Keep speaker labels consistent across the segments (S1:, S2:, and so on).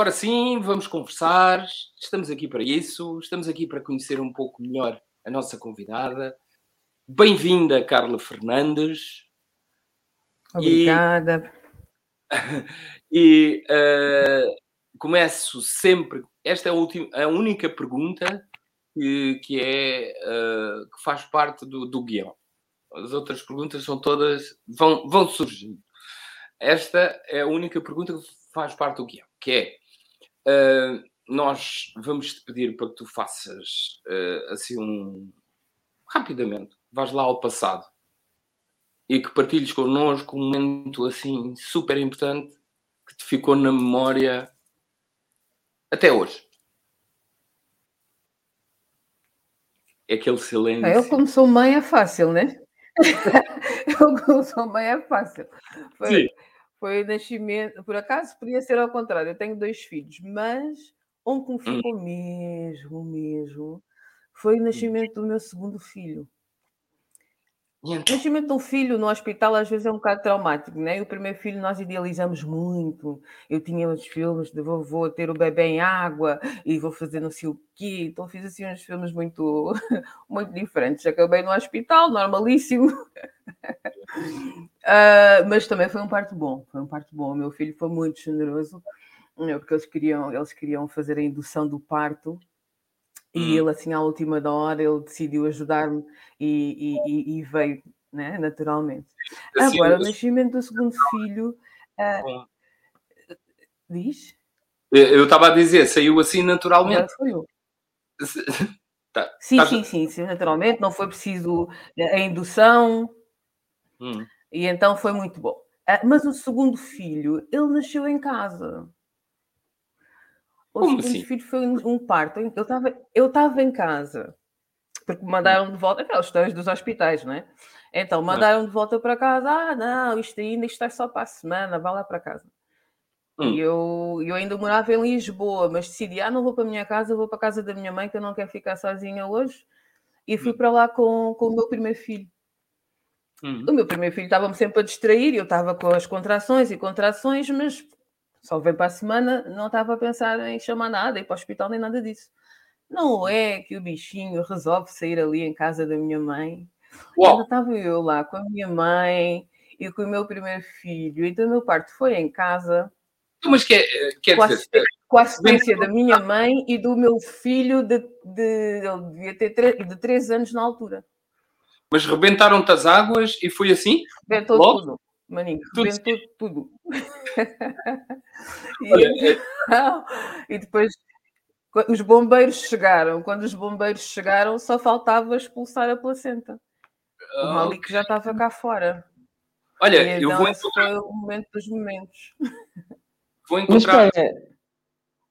S1: Agora sim, vamos conversar. Estamos aqui para isso. Estamos aqui para conhecer um pouco melhor a nossa convidada. Bem-vinda, Carla Fernandes.
S2: Obrigada.
S1: E, e uh, começo sempre. Esta é a, última, a única pergunta que, que é uh, que faz parte do, do guião. As outras perguntas são todas vão, vão surgindo. Esta é a única pergunta que faz parte do guião, que é uh, nós vamos te pedir para que tu faças uh, assim um rapidamente, vais lá ao passado e que partilhes connosco um momento assim super importante que te ficou na memória até hoje. É aquele silêncio.
S2: Eu, como sou mãe, é fácil, né? eu, como sou mãe, é fácil. Foi, Sim. Foi nascimento. Por acaso, podia ser ao contrário. Eu tenho dois filhos, mas um que hum. ficou mesmo, mesmo, foi o nascimento do meu segundo filho. O nascimento de um filho no hospital às vezes é um bocado traumático, né? E o primeiro filho nós idealizamos muito. Eu tinha os filmes de vou, vou ter o bebê em água e vou fazer não sei o quê. Então fiz assim uns filmes muito, muito diferentes. Acabei no hospital, normalíssimo. uh, mas também foi um parto bom. Foi um parto bom. O meu filho foi muito generoso, né? porque eles queriam, eles queriam fazer a indução do parto e hum. ele, assim, à última da hora, ele decidiu ajudar-me e, e, e, veio, né, naturalmente. Assim, Agora, o nascimento do segundo filho. Uh, diz?
S1: Eu estava a dizer, saiu assim naturalmente.
S2: Tá, sim, tá... sim, sim, sim, naturalmente. Não foi preciso a indução. Hum. E então foi muito bom. Uh, mas o segundo filho, ele nasceu em casa. O Como segundo assim? filho foi um, parto. Eu estava eu estava em casa, porque me mandaram de volta, aquelas histórias dos hospitais, não é? Então, mandaram de volta para casa. Ah, não, isto ainda isto é só para a semana, vá lá para casa. Hum. E eu, eu ainda morava em Lisboa, mas decidi, ah, não vou para a minha casa, vou para a casa da minha mãe, que eu não quero ficar sozinha hoje. E fui hum. para lá com, com o meu primeiro filho. Hum. O meu primeiro filho estava-me sempre a distrair, eu estava com as contrações e contrações, mas só veio para a semana, não estava a pensar em chamar nada, ir para o hospital, nem nada disso. Não é que o bichinho resolve sair ali em casa da minha mãe. Ainda estava eu lá com a minha mãe e com o meu primeiro filho. Então meu parto foi em casa.
S1: Mas quer, quer
S2: com, dizer, a, com a assistência da minha mãe e do meu filho de, de ele devia ter três, de 3 anos na altura.
S1: Mas rebentaram-te as águas e foi assim?
S2: Rebentou Logo? tudo. Maninho, rebentou tudo. e, Olha, é... e depois os bombeiros chegaram. Quando os bombeiros chegaram, só faltava expulsar a placenta. O ah, Malik já estava cá fora.
S1: Olha, e eu então,
S2: vou encontrar. Foi o momento dos momentos.
S1: Vou encontrar.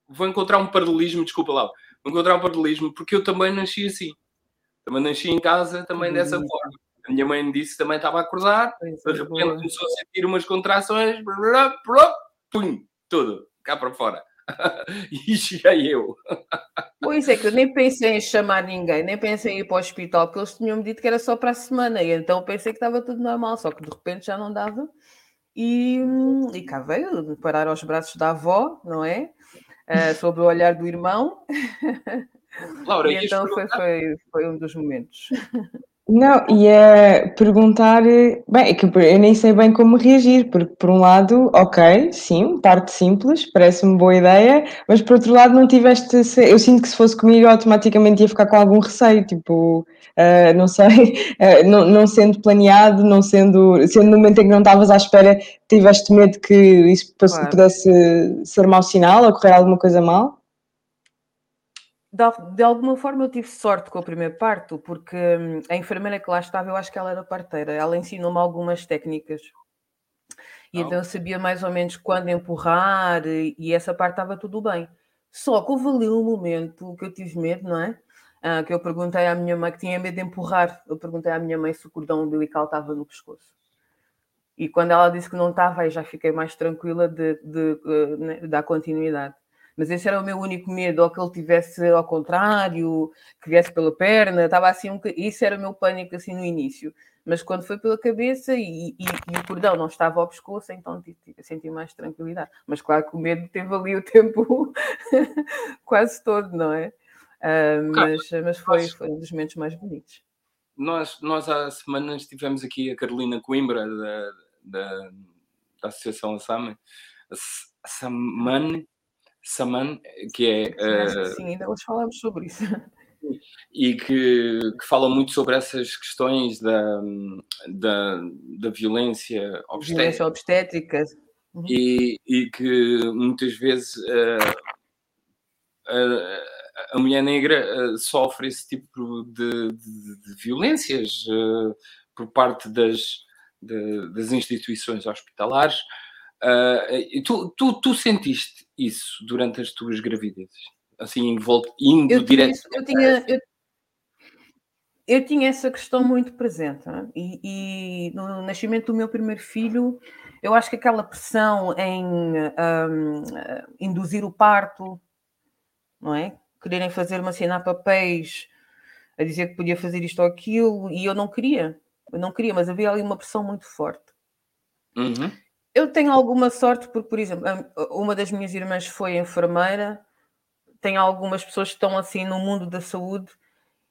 S1: Vou encontrar um paralelismo, desculpa lá. Vou encontrar um paralelismo porque eu também nasci assim. Também nasci em casa, também dessa forma. A minha mãe me disse que também estava a acordar, de repente boa. começou a sentir umas contrações, pum, tudo, cá para fora. e cheguei eu.
S2: Pois é, que eu nem pensei em chamar ninguém, nem pensei em ir para o hospital, porque eles tinham-me dito que era só para a semana, e então pensei que estava tudo normal, só que de repente já não dava. E, e cá veio parar aos braços da avó, não é? Uh, sob o olhar do irmão. Laura, e então foi, foi, foi um dos momentos.
S3: Não, ia perguntar, bem, é que eu nem sei bem como reagir, porque por um lado, ok, sim, parte simples, parece-me boa ideia, mas por outro lado não tiveste, eu sinto que se fosse comigo eu automaticamente ia ficar com algum receio, tipo, uh, não sei, uh, não, não sendo planeado, não sendo, sendo no momento em que não estavas à espera, tiveste medo que isso claro. pudesse ser mau sinal ou correr alguma coisa mal?
S2: De, de, alguma forma eu tive sorte com o primeiro parto, porque hum, a enfermeira que lá estava, eu acho que ela era parteira, ela ensinou-me algumas técnicas. E oh. então eu sabia mais ou menos quando empurrar e, e, essa parte estava tudo bem. Só que houve ali um momento que eu tive medo, não é? Ah, que eu perguntei à minha mãe, que tinha medo de empurrar, eu perguntei à minha mãe se o cordão umbilical estava no pescoço. E quando ela disse que não estava, aí já fiquei mais tranquila de, de, de, de né, dar continuidade mas esse era o meu único medo, ou que ele tivesse ao contrário, que viesse pela perna, estava assim, um... isso era o meu pânico assim no início. Mas quando foi pela cabeça e, e, e o cordão não estava ao pescoço, então senti mais tranquilidade. Mas claro que o medo teve ali o tempo quase todo, não é? Uh, mas, mas foi, foi um dos momentos mais bonitos.
S1: Nós, nós há semanas tivemos aqui a Carolina Coimbra, da, da, da Associação Assam, Saman, Saman, que é.
S2: Sim, uh, sim, ainda hoje falamos sobre isso.
S1: E que, que fala muito sobre essas questões da, da, da violência obstétrica. Violência
S2: obstétrica.
S1: Uhum. E, e que muitas vezes uh, uh, a mulher negra sofre esse tipo de, de, de violências por parte das, de, das instituições hospitalares. Uh, tu, tu, tu, sentiste isso durante as tuas gravidezes? Assim, indo eu direto.
S2: Tinha, eu, tinha, eu, eu, tinha essa questão muito presente. E, e, no nascimento do meu primeiro filho, eu acho que aquela pressão em um, induzir o parto, não é? Quererem fazer-me assinar papéis a dizer que podia fazer isto ou aquilo, e eu não queria. Eu não queria, mas havia ali uma pressão muito forte.
S1: Uhum.
S2: Eu tenho alguma sorte, porque, por exemplo, uma das minhas irmãs foi enfermeira, tem algumas pessoas que estão assim no mundo da saúde,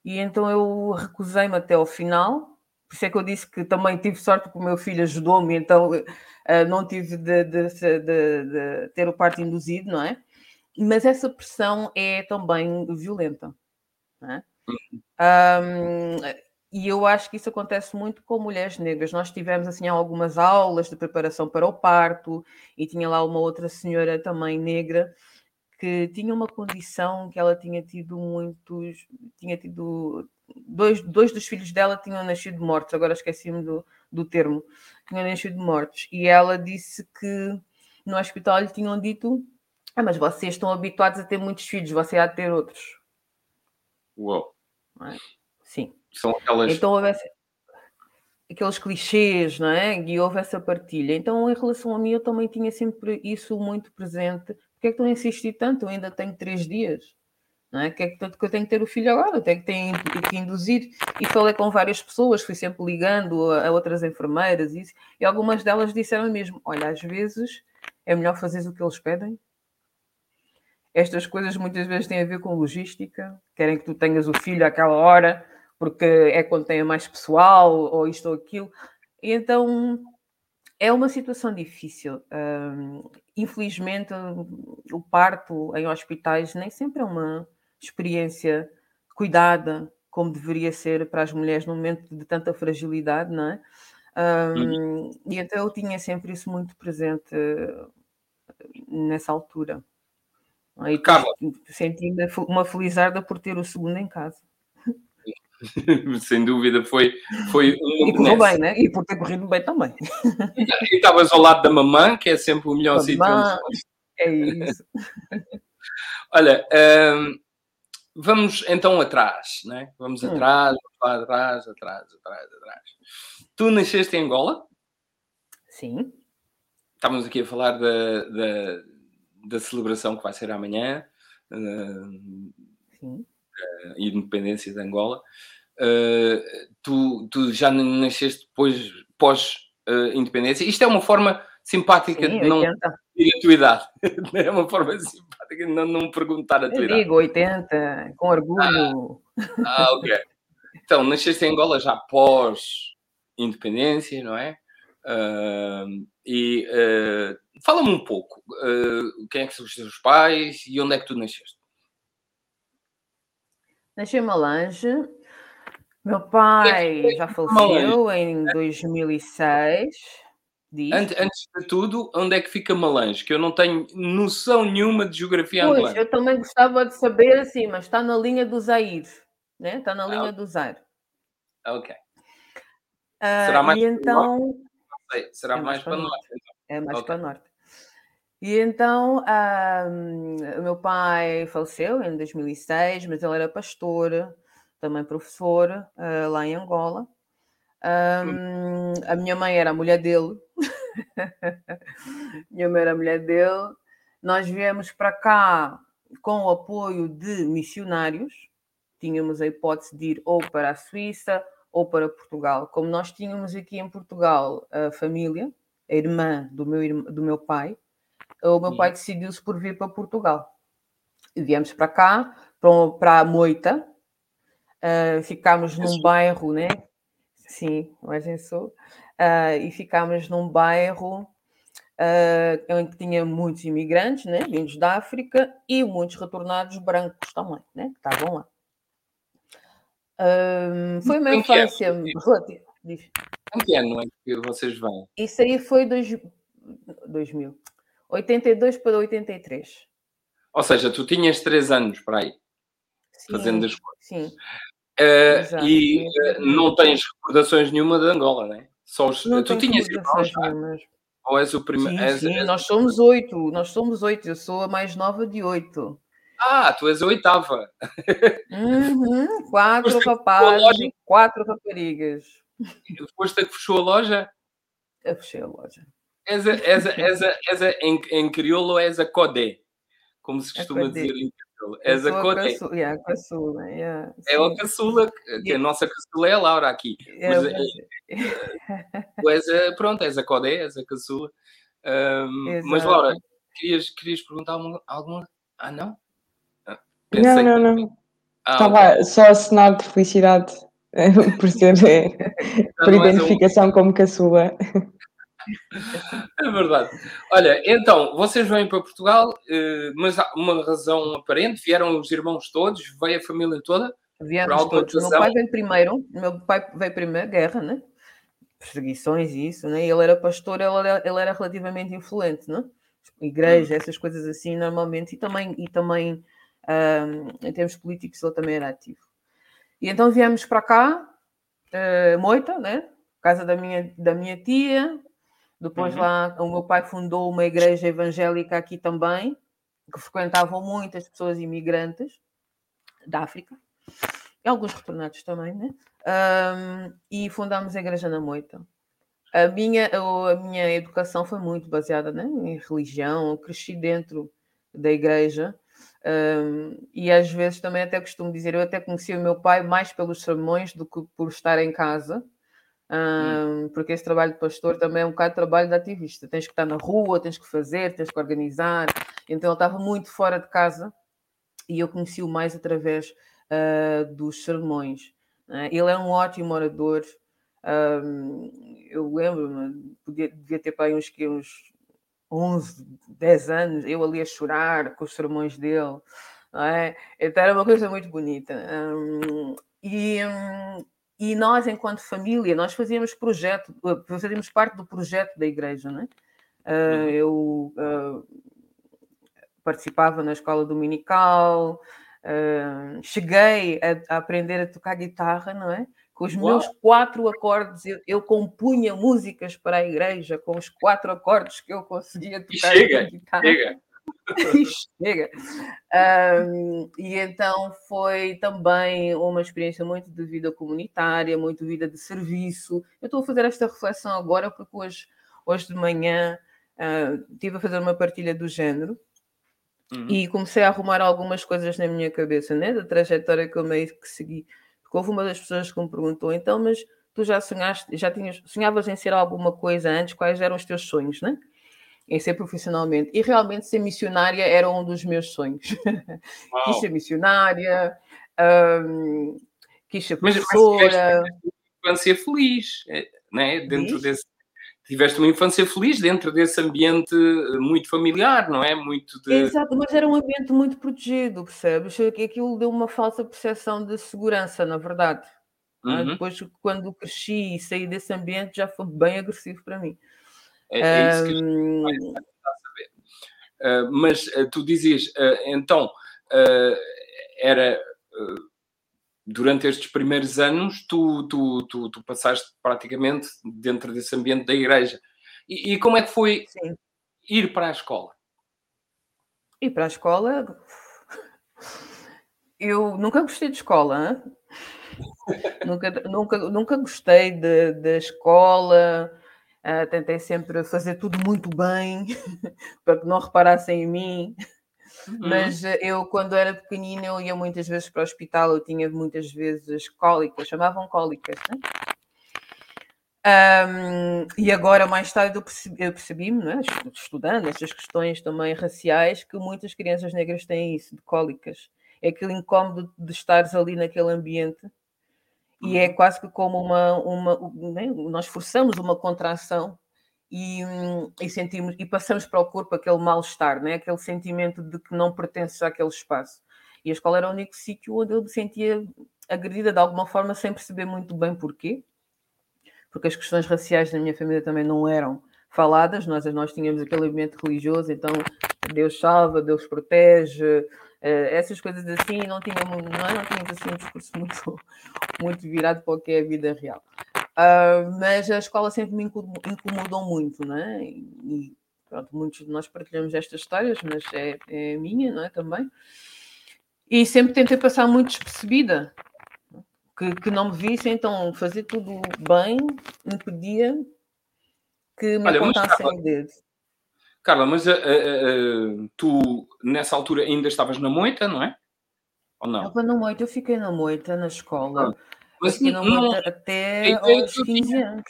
S2: e então eu recusei-me até ao final. Por isso é que eu disse que também tive sorte, porque o meu filho ajudou-me, então uh, não tive de, de, de, de, ter o parto induzido, não é? Mas essa pressão é também violenta. Não é? Um, uhum. E eu acho que isso acontece muito com mulheres negras. Nós tivemos assim algumas aulas de preparação para o parto e tinha lá uma outra senhora também negra que tinha uma condição que ela tinha tido muitos, tinha tido dois, dois dos filhos dela tinham nascido mortos. Agora esqueci-me do, do termo, tinham nascido mortos. E ela disse que no hospital lhe tinham dito: ah, mas vocês estão habituados a ter muitos filhos, você há de ter outros.
S1: Uau!
S2: É? Sim.
S1: São aquelas.
S2: Então houve essa, aqueles clichês, não é? E houve essa partilha. Então, em relação a mim, eu também tinha sempre isso muito presente. Porquê é que tu insisti tanto? Eu ainda tenho três dias. Não é? É que, tanto que eu tenho que ter o filho agora, eu tenho que, tenho que induzir. E falei com várias pessoas, fui sempre ligando a, outras enfermeiras e, e algumas delas disseram mesmo: Olha, às vezes é melhor fazer o que eles pedem. Estas coisas muitas vezes têm a ver com logística, querem que tu tenhas o filho àquela hora, porque é quando tem mais pessoal, ou isto ou aquilo. E então é uma situação difícil. Um, infelizmente, o parto em hospitais nem sempre é uma experiência cuidada como deveria ser para as mulheres num momento de tanta fragilidade, não é? Um, e então eu tinha sempre isso muito presente nessa altura. E senti-me uma felizarda por ter o segundo em casa.
S1: Sem dúvida, foi, foi
S2: um E correu bem, né? E por ter corrido bem também.
S1: E estavas ao lado da mamã, que é sempre o melhor sítio.
S2: É isso.
S1: Olha, um, vamos então atrás, né? Vamos hum. atrás, atrás, atrás, atrás, atrás. Tu nasceste em Angola?
S2: Sim.
S1: Estávamos aqui a falar da, da, da celebração que vai ser amanhã. Uh,
S2: Sim
S1: uh, independência de Angola. Uh, tu, tu, já nasceste depois, pós-independência. Uh, Isto é uma forma simpática
S2: Sim,
S1: de não dizer a tua idade. é uma forma simpática de não, não perguntar a tua Eu idade.
S2: digo 80, com orgulho.
S1: Ah, ah, ok. Então, nasceste em Angola já pós-independência, não é? Uh, e fala-me um pouco quem é que são os teus pais e onde é que tu nasceste?
S2: Nasci em Malange. Meu pai já faleceu em 2006.
S1: Diz. Antes, de tudo, onde é que fica Malange? Que eu não tenho noção nenhuma de geografia
S2: pois,
S1: angolana.
S2: eu também gostava de saber assim, mas está na linha do Zaire, né? Está na ah, linha do Zaire.
S1: Ok.
S2: Uh, Será mais e então...
S1: Será é mais, mais para, norte. norte então.
S2: É mais okay. para norte. E então, um, o meu pai faleceu em 2006, mas ele era pastor, também professor, uh, lá em Angola. Um, a minha mãe era a mulher dele. minha mãe era a mulher dele. Nós viemos para cá com o apoio de missionários. Tínhamos a hipótese de ir ou para a Suíça ou para Portugal. Como nós tínhamos aqui em Portugal a família, a irmã do meu, do meu pai, o meu pai decidiu-se por vir para Portugal. E viemos para cá, para, a Moita, uh, ficámos num bairro, né? Sim, em Sul. Uh, e ficámos num bairro uh, onde tinha muitos imigrantes, né? Vindos da África e muitos retornados brancos também, né? Que estavam lá. Uh, foi uma infância.
S1: Em que ano é que vocês vão?
S2: Isso aí foi dois, 2000. 82 para 83.
S1: Ou seja, tu tinhas 3 anos para aí, sim, fazendo as coisas.
S2: Sim.
S1: Uh, e uh, não tens recordações nenhuma de Angola, né? Só os, não tu tinhas irmãos Ou és o primeiro?
S2: Sim, és, sim és... nós somos oito. Nós somos oito. Eu sou a mais nova de oito.
S1: Ah, tu és a oitava.
S2: Uhum, quatro rapazes quatro raparigas.
S1: Foste a que fechou a loja?
S2: Eu fechei a loja.
S1: És a, és a, és a, és a, em, em crioulo és a codé, como se costuma dizer em crioulo. És a codé.
S2: Caçula, yeah, caçula, yeah,
S1: é a caçula, que a nossa caçula é a Laura aqui. É, mas, é, tu és a, pronto, és a codé, és a caçula. Um, mas Laura, querias, querias perguntar alguma, alguma? Ah, não?
S3: Ah, não, não, não. Ah, Estava okay. só a cenar de felicidade por ser por identificação um... como caçula.
S1: É verdade. Olha, então, vocês vêm para Portugal, eh, mas há uma razão aparente? Vieram os irmãos todos? Veio a família toda?
S2: Viemos todos. Meu pai veio primeiro. meu pai veio primeiro, guerra, né? Perseguições e isso, né? Ele era pastor, ele era, ele era relativamente influente, né? Igreja, hum. essas coisas assim, normalmente. E também, e também um, em termos políticos, ele também era ativo. E então viemos para cá, uh, Moita, né? Casa da minha, da minha tia, depois uhum. lá o meu pai fundou uma igreja evangélica aqui também, que frequentavam muitas pessoas imigrantes da África, e alguns retornados também, né? Um, e fundámos a igreja na Moita. A minha, a minha educação foi muito baseada né, em religião, eu cresci dentro da igreja. Um, e às vezes também até costumo dizer, eu até conheci o meu pai mais pelos sermões do que por estar em casa, um, porque esse trabalho de pastor também é um bocado de trabalho de ativista. Tens que estar na rua, tens que fazer, tens que organizar. Então ele estava muito fora de casa e eu conheci-o mais através uh, dos sermões. Uh, ele é um ótimo orador. Um, eu lembro-me, devia ter para aí uns, uns 11, 10 anos, eu ali a chorar com os sermões dele. É? Então era uma coisa muito bonita. Um, e, um, e nós, enquanto família, nós fazíamos projeto, eh, fazíamos parte do projeto da igreja, né? Uh, eu uh, participava na escola dominical, uh, cheguei a, a, aprender a tocar guitarra, não é? Com os Uau. meus quatro acordes, eu, eu, compunha músicas para a igreja com os quatro acordes que eu conseguia tocar
S1: chega. Chega.
S2: chega. Um, e então foi também uma experiência muito de vida comunitária, muito de vida de serviço. Eu estou a fazer esta reflexão agora porque hoje, hoje de manhã uh, estive a fazer uma partilha do género uhum. e comecei a arrumar algumas coisas na minha cabeça, né? da trajetória que eu meio que segui. Porque houve uma das pessoas que me perguntou, então, mas tu já sonhaste, já tinhas, sonhavas em ser alguma coisa antes, quais eram os teus sonhos, né? Em ser profissionalmente. E realmente ser missionária era um dos meus sonhos. quis ser missionária, um, quis ser professora.
S1: Mas, mas infância feliz, é, né? dentro desse. Tiveste uma infância feliz dentro desse ambiente muito familiar, não é? Muito de...
S2: Exato, mas era um ambiente muito protegido, percebes? Aquilo deu uma falsa percepção de segurança, na verdade. É? Uhum. Depois, quando cresci e saí desse ambiente, já foi bem agressivo para mim.
S1: É, é isso que a gente vai saber. Uh, mas uh, tu dizias, uh, então, era durante estes primeiros anos, tu, tu, tu, tu, passaste praticamente dentro desse ambiente da igreja. E, e como é que foi Sim. ir para a escola?
S2: Ir para a escola. Eu nunca gostei de escola. nunca, nunca, nunca gostei da escola. Uh, tentei sempre fazer tudo muito bem, para que não reparassem em mim. Uhum. Mas eh, eu, quando era pequenina, eu ia muitas vezes para o hospital, eu tinha muitas vezes cólicas, chamavam cólicas, né? Um, e agora, mais tarde, eu percebi-me, percebi né, estudando estas questões também raciais, que muitas crianças negras têm isso, de cólicas. É aquele incómodo de estares ali naquele ambiente e é uhum. quase que como uma. uma né, nós forçamos uma contração e, e, sentimos e passamos para o corpo aquele mal-estar, né? aquele sentimento de que não pertences àquele espaço. E a escola era o único sítio onde eu me sentia agredida de alguma forma, sem perceber muito bem porquê porque as questões raciais na minha família também não eram faladas, nós, nós tínhamos aquele ambiente religioso, então Deus salva, Deus protege, essas coisas assim, não tínhamos, não, é? não tínhamos assim um discurso muito, muito virado para o que é a vida real. Uh, mas a escola sempre me incomodou muito, não é? E, pronto, muitos de nós partilhamos estas histórias, mas é, é minha, não é? Também. E sempre tentei passar muito despercebida, que, que não me vissem, então fazer tudo bem impedia que me Olha, apontassem o dedo.
S1: Carla, mas uh, uh, tu nessa altura ainda estavas na moita, não é?
S2: Ou não? Estava na moita, eu fiquei na moita na escola. Ah, mas fiquei na moita não, até aos 15 tinha, anos.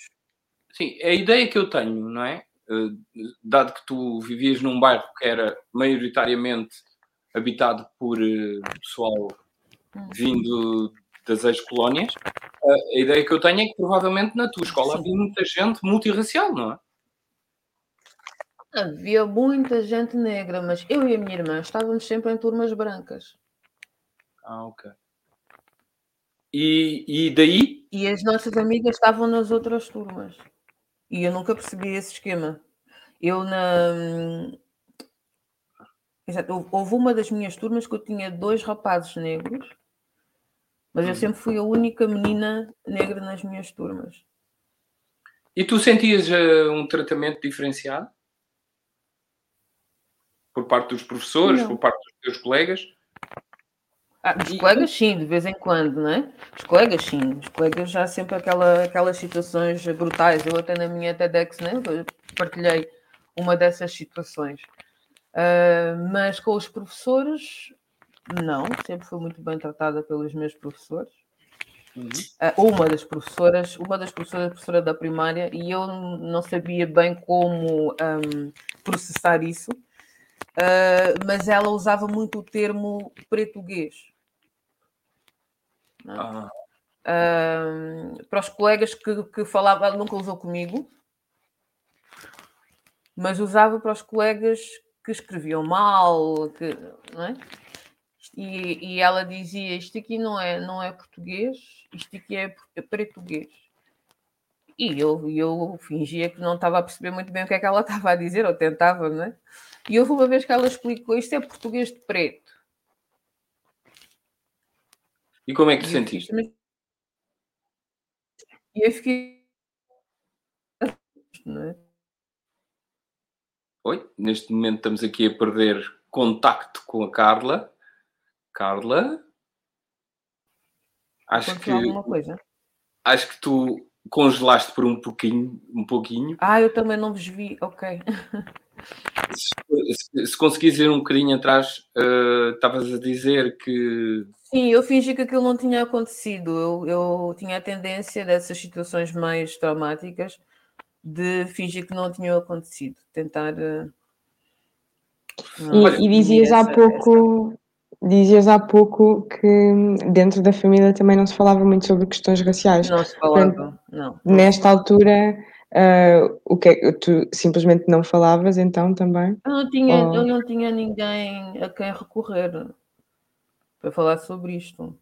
S1: Sim, a ideia que eu tenho, não é? Uh, dado que tu vivias num bairro que era maioritariamente habitado por pessoal hum. vindo das ex-colónias, a ideia que eu tenho é que provavelmente na tua escola Sim. havia muita gente multirracial, não é?
S2: Havia muita gente negra, mas eu e a minha irmã estávamos sempre em turmas brancas.
S1: Ah, ok. E, e daí?
S2: E as nossas amigas estavam nas outras turmas. E eu nunca percebi esse esquema. Eu na. Exato, houve uma das minhas turmas que eu tinha dois rapazes negros mas eu hum. sempre fui a única menina negra nas minhas turmas.
S1: E tu sentias uh, um tratamento diferenciado? Por parte dos professores, não. por parte dos teus colegas?
S2: Ah, os e... colegas sim, de vez em quando, não é? Os colegas sim, os colegas já sempre aquela, aquelas situações brutais. Eu até na minha TEDx né, partilhei uma dessas situações. Uh, mas com os professores não, sempre fui muito bem tratada pelos meus professores. Uhum. Uh, uma das professoras, uma das professoras, professora da primária, e eu não sabia bem como um, processar isso, uh, mas ela usava muito o termo português. Ah. Uh, para os colegas que, que falava, nunca usou comigo, mas usava para os colegas que escreviam mal, que, não é? E, e ela dizia: Isto aqui não é, não é português, isto aqui é, é português. E eu, eu fingia que não estava a perceber muito bem o que é que ela estava a dizer, ou tentava, não é? E houve uma vez que ela explicou: Isto é português de preto.
S1: E como é que te sentiste?
S2: E eu fiquei. Não é?
S1: Oi, neste momento estamos aqui a perder contacto com a Carla. Carla? Acho que. Alguma coisa? Acho que tu congelaste por um pouquinho, um pouquinho.
S2: Ah, eu também não vos vi, ok.
S1: se, se, se conseguires ir um bocadinho atrás, uh, estavas a dizer que.
S2: Sim, eu fingi que aquilo não tinha acontecido. Eu, eu tinha a tendência dessas situações mais traumáticas de fingir que não tinham acontecido. Tentar. Uh...
S3: E, e dizias há pouco. Essa Dizias há pouco que dentro da família também não se falava muito sobre questões raciais.
S2: Não se falava, Portanto, não.
S3: Nesta altura, uh, o que é, tu simplesmente não falavas então também?
S2: Eu não tinha, Ou... eu não tinha ninguém a quem recorrer para falar sobre isto.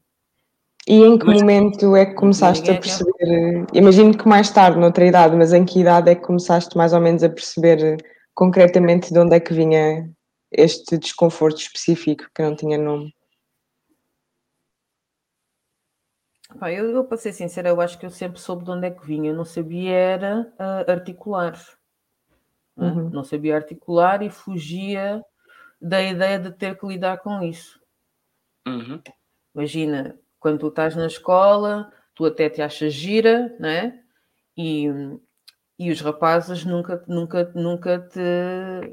S3: E em que mas, momento é que começaste a perceber? Imagino que mais tarde, noutra idade, mas em que idade é que começaste mais ou menos a perceber concretamente de onde é que vinha este desconforto específico que não tinha nome?
S2: Eu, eu, para ser sincera, eu acho que eu sempre soube de onde é que vinha. Eu não sabia era uh, articular. Não, é? uhum. não sabia articular e fugia da ideia de ter que lidar com isso. Uhum. Imagina, quando tu estás na escola, tu até te achas gira, né? E, e os rapazes nunca, nunca, nunca te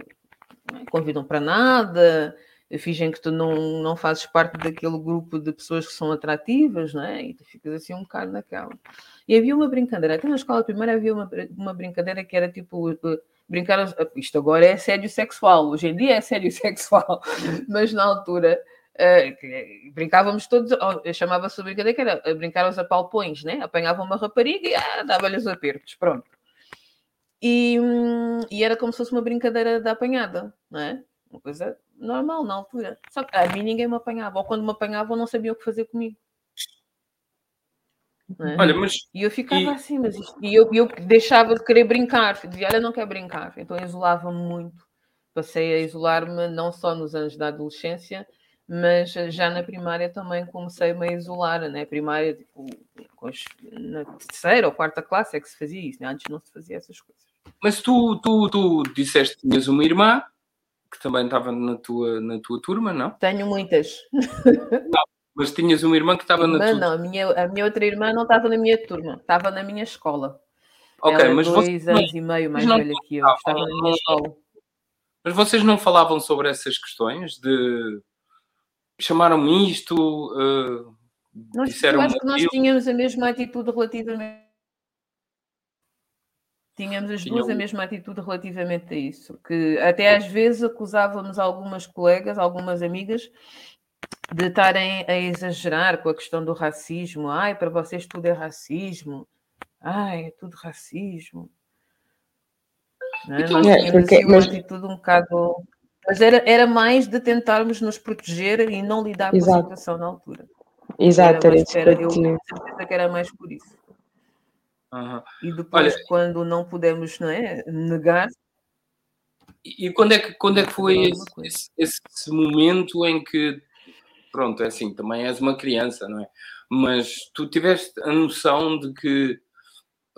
S2: convidam para nada, fingem que tu não, não fazes parte daquele grupo de pessoas que são atrativas, não é? E tu ficas assim um bocado naquela. E havia uma brincadeira, até na escola primeira havia uma, uma brincadeira que era tipo uh, brincar. Isto agora é assédio sexual, hoje em dia é assédio sexual, mas na altura. Uh, brincávamos todos, chamava-se a brincadeira que era brincar aos apalpões, né? Apanhava uma rapariga e ah, dava-lhe os apertos, pronto. E, hum, e, era como se fosse uma brincadeira da apanhada, não é? Uma coisa normal na altura. Só que a mim ninguém me apanhava, ou quando me apanhavam não sabia o que fazer comigo. É?
S1: Olha, mas.
S2: E eu ficava e... assim, mas isto... e eu, eu deixava de querer brincar, dizia, olha, não quero brincar. Então isolava-me muito. Passei a isolar-me não só nos anos da adolescência, mas já na primária também comecei-me a isolar, né? Primária, tipo, na terceira ou quarta classe é que se fazia isso, né? antes não se fazia essas coisas.
S1: Mas tu, tu, tu disseste que tinhas uma irmã que também estava na tua, na tua turma, não?
S2: Tenho muitas.
S1: Não, mas tinhas uma irmã que estava na tua
S2: Não, a minha, a minha outra irmã não estava na minha turma, estava na minha escola.
S1: Ok,
S2: Ela
S1: mas
S2: dois anos não, e meio mais velha que eu, estava na minha escola.
S1: Mas vocês não falavam sobre essas questões de chamaram-me isto, uh,
S2: nós, disseram eu acho que nós tínhamos a mesma atitude relativamente Tínhamos as duas a mesma atitude relativamente a isso, que até às vezes acusávamos algumas colegas, algumas amigas, de estarem a exagerar com a questão do racismo. Ai, para vocês tudo é racismo. Ai, é tudo racismo. Não é? Nós tínhamos porque, assim, uma mas... atitude um bocado. Mas era, era mais de tentarmos nos proteger e não lidar com Exato. a situação na altura.
S3: Exato,
S2: era, era, era eu certeza que era mais por isso. Uhum. E depois, Olha, quando não podemos não é, negar.
S1: E quando é que, quando é que foi esse, esse, esse, momento em que, pronto, é assim, também és uma criança, não é? Mas tu tiveste a noção de que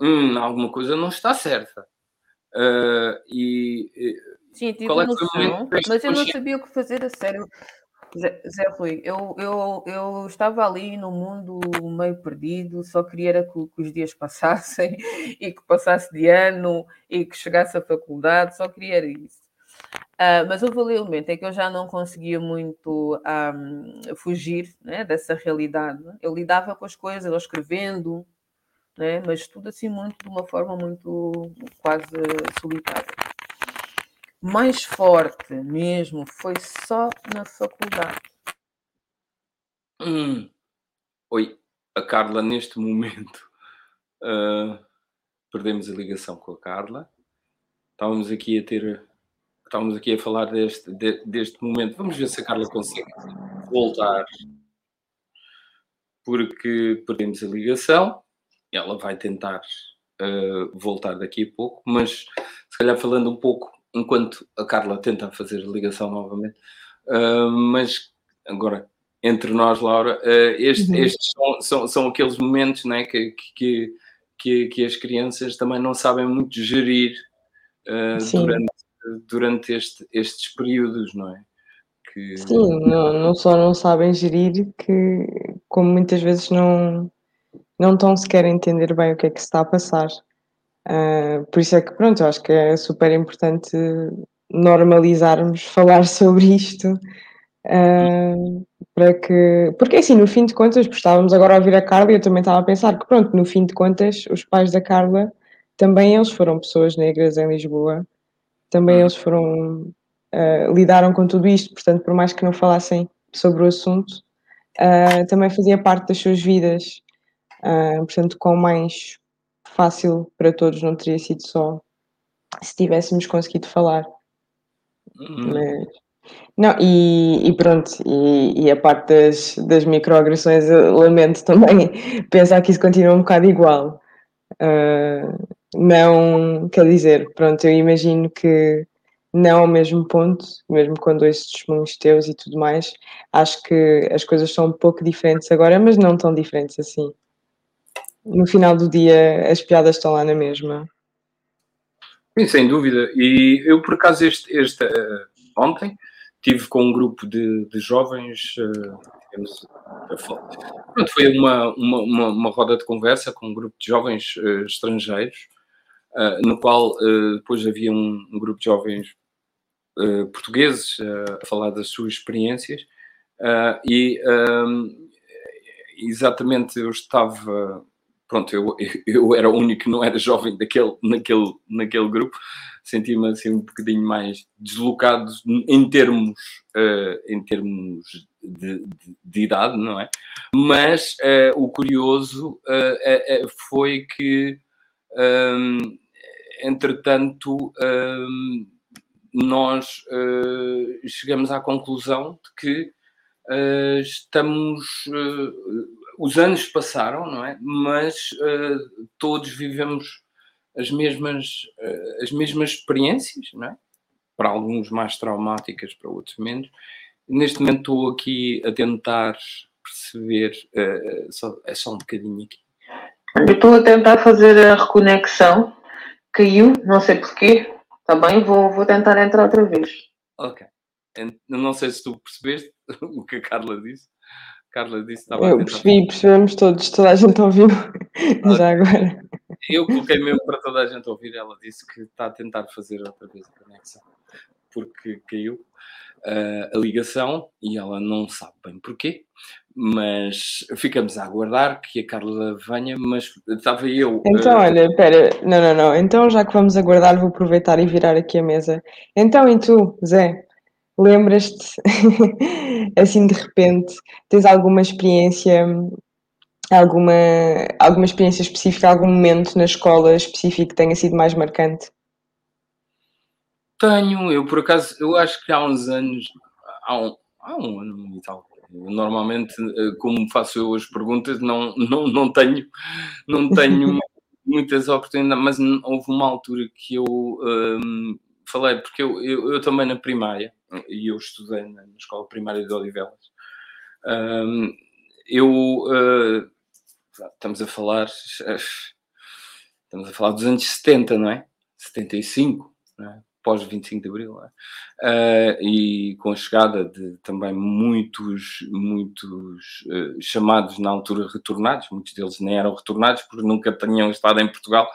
S1: hum, alguma coisa não está certa. Uh, e,
S2: Sim, tive é noção, mas eu não sabia o que fazer a sério. Zé, Rui, eu, eu, eu estava ali no mundo meio perdido, só queria era que, que, os dias passassem e que passasse de ano e que chegasse à faculdade, só queria era isso. Uh, mas houve ali um momento em que eu já não conseguia muito um, fugir né, dessa realidade. Eu lidava com as coisas, eu escrevendo, né, mas tudo assim muito de uma forma muito quase solitária mais forte mesmo foi só na faculdade.
S1: Hum. Oi, a Carla, neste momento, uh, perdemos a ligação com a Carla. Estávamos aqui a ter. Estávamos aqui a falar deste, de, deste momento. Vamos ver se a Carla consegue voltar. Porque perdemos a ligação. Ela vai tentar uh, voltar daqui a pouco, mas se calhar falando um pouco enquanto a Carla tenta fazer a ligação novamente. Uh, mas agora, entre nós, Laura, uh, este, uhum. estes são, são, são, aqueles momentos né, que, que, que, que, as crianças também não sabem muito gerir uh, durante, durante este, estes períodos, não é?
S3: Que... Sim, não, não só não sabem gerir, que como muitas vezes não, não estão sequer a entender bem o que é que se está a passar. Uh, por isso é que, pronto, eu acho que é super importante normalizarmos falar sobre isto. Uh, para que, porque assim, no fim de contas, estávamos agora a ouvir a Carla e eu também estava a pensar que, pronto, no fim de contas, os pais da Carla também eles foram pessoas negras em Lisboa, também eles foram, uh, lidaram com tudo isto, portanto, por mais que não falassem sobre o assunto, uh, também fazia parte das suas vidas, portanto, com mais fácil para todos, não teria sido só se tivéssemos conseguido falar. Uhum. Mas, não, e, e pronto, e, e, a parte das, das microagressões, lamento também pensar que isso continua um bocado igual. Uh, não, quer dizer, pronto, eu imagino que não ao mesmo ponto, mesmo quando ouço testemunhos teus e tudo mais, acho que as coisas são um pouco diferentes agora, mas não tão diferentes assim no final do dia as piadas estão lá na mesma.
S1: Sim, sem dúvida. E eu, por acaso, este, este uh, ontem tive com um grupo de, de jovens, uh, pronto, foi uma, uma, uma, uma, roda de conversa com um grupo de jovens uh, estrangeiros, no qual depois havia um, um, grupo de jovens portugueses a falar das suas experiências e um, exatamente eu estava pronto, eu, eu era o único que não era jovem daquele, naquele, naquele grupo, senti-me assim um bocadinho mais deslocado em termos, uh, em termos de, de, de, idade, não é? Mas uh, o curioso uh, foi que, um, entretanto, um, nós chegamos à conclusão de que estamos os anos passaram, não é? Mas uh, todos vivemos as mesmas, uh, as mesmas experiências, não é? Para alguns mais traumáticas, para outros menos. Neste momento estou aqui a tentar perceber, uh, só, é só um bocadinho aqui.
S2: Eu estou a tentar fazer a reconexão, caiu, não sei porquê, está bem, vou, vou tentar entrar outra vez.
S1: Ok. Não sei se tu percebeste o que a Carla disse. Carla disse
S3: que estava Eu percebi, percebemos todos, toda a gente ouviu já agora.
S1: Eu coloquei mesmo para toda a gente ouvir, ela disse que está a tentar fazer outra vez a conexão, porque caiu uh, a ligação e ela não sabe bem porquê, mas ficamos a aguardar que a Carla venha, mas estava eu...
S3: Então, uh... olha, espera, não, não, não, então já que vamos aguardar, vou aproveitar e virar aqui a mesa. Então, e tu, Zé? Lembras-te, assim de repente, tens alguma experiência, alguma, alguma experiência específica, algum momento na escola específico que tenha sido mais marcante?
S1: Tenho, eu por acaso, eu acho que há uns anos, há um, há um ano e tal, normalmente, eh, como faço eu as perguntas, não, não, não tenho, não tenho muitas oportunidades, mas houve uma altura que eu um, falei, porque eu, eu, eu, também na primária, e eu estudei na, escola primária de Odivelas, um, eu uh, estamos a falar estamos a falar dos anos 70, não é? 75, não é? pós 25 de Abril, é? uh, e com a chegada de também muitos, muitos uh, chamados na altura retornados, muitos deles nem eram retornados porque nunca tinham estado em Portugal,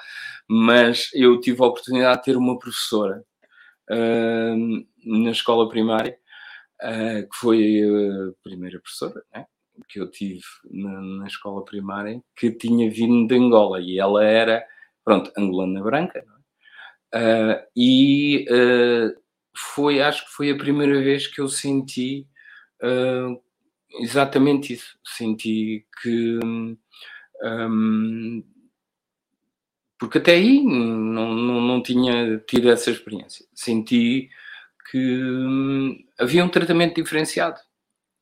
S1: mas eu tive a oportunidade de ter uma professora na escola primária, uh, que foi a primeira professora né, que eu tive na, na, escola primária, que tinha vindo de Angola e ela era, pronto, angolana branca. Uh, e foi, acho que foi a primeira vez que eu senti exatamente isso. Senti que. Um, porque até aí não, não, não tinha tido essa experiência. Senti que hum, havia um tratamento diferenciado.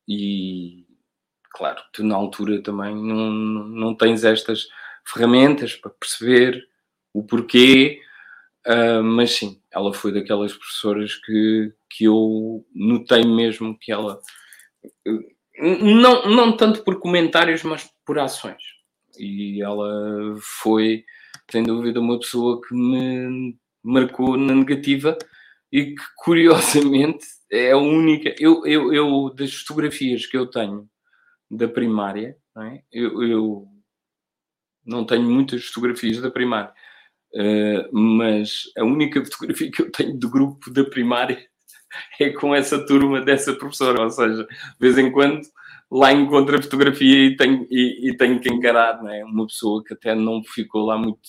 S1: E, claro, tu na altura também não, não tens estas ferramentas para perceber o porquê, uh, mas sim, ela foi daquelas professoras que, que eu notei mesmo que ela. Não, não tanto por comentários, mas por ações. E ela foi sem dúvida, uma pessoa que me marcou na negativa e que, curiosamente, é a única. Eu, eu, eu das fotografias que eu tenho da primária, não é? eu, eu não tenho muitas fotografias da primária, uh, mas a única fotografia que eu tenho do grupo da primária é com essa turma dessa professora, ou seja, de vez em quando lá encontro a fotografia e tenho, e, e tenho que encarar, não é? Uma pessoa que até não ficou lá muito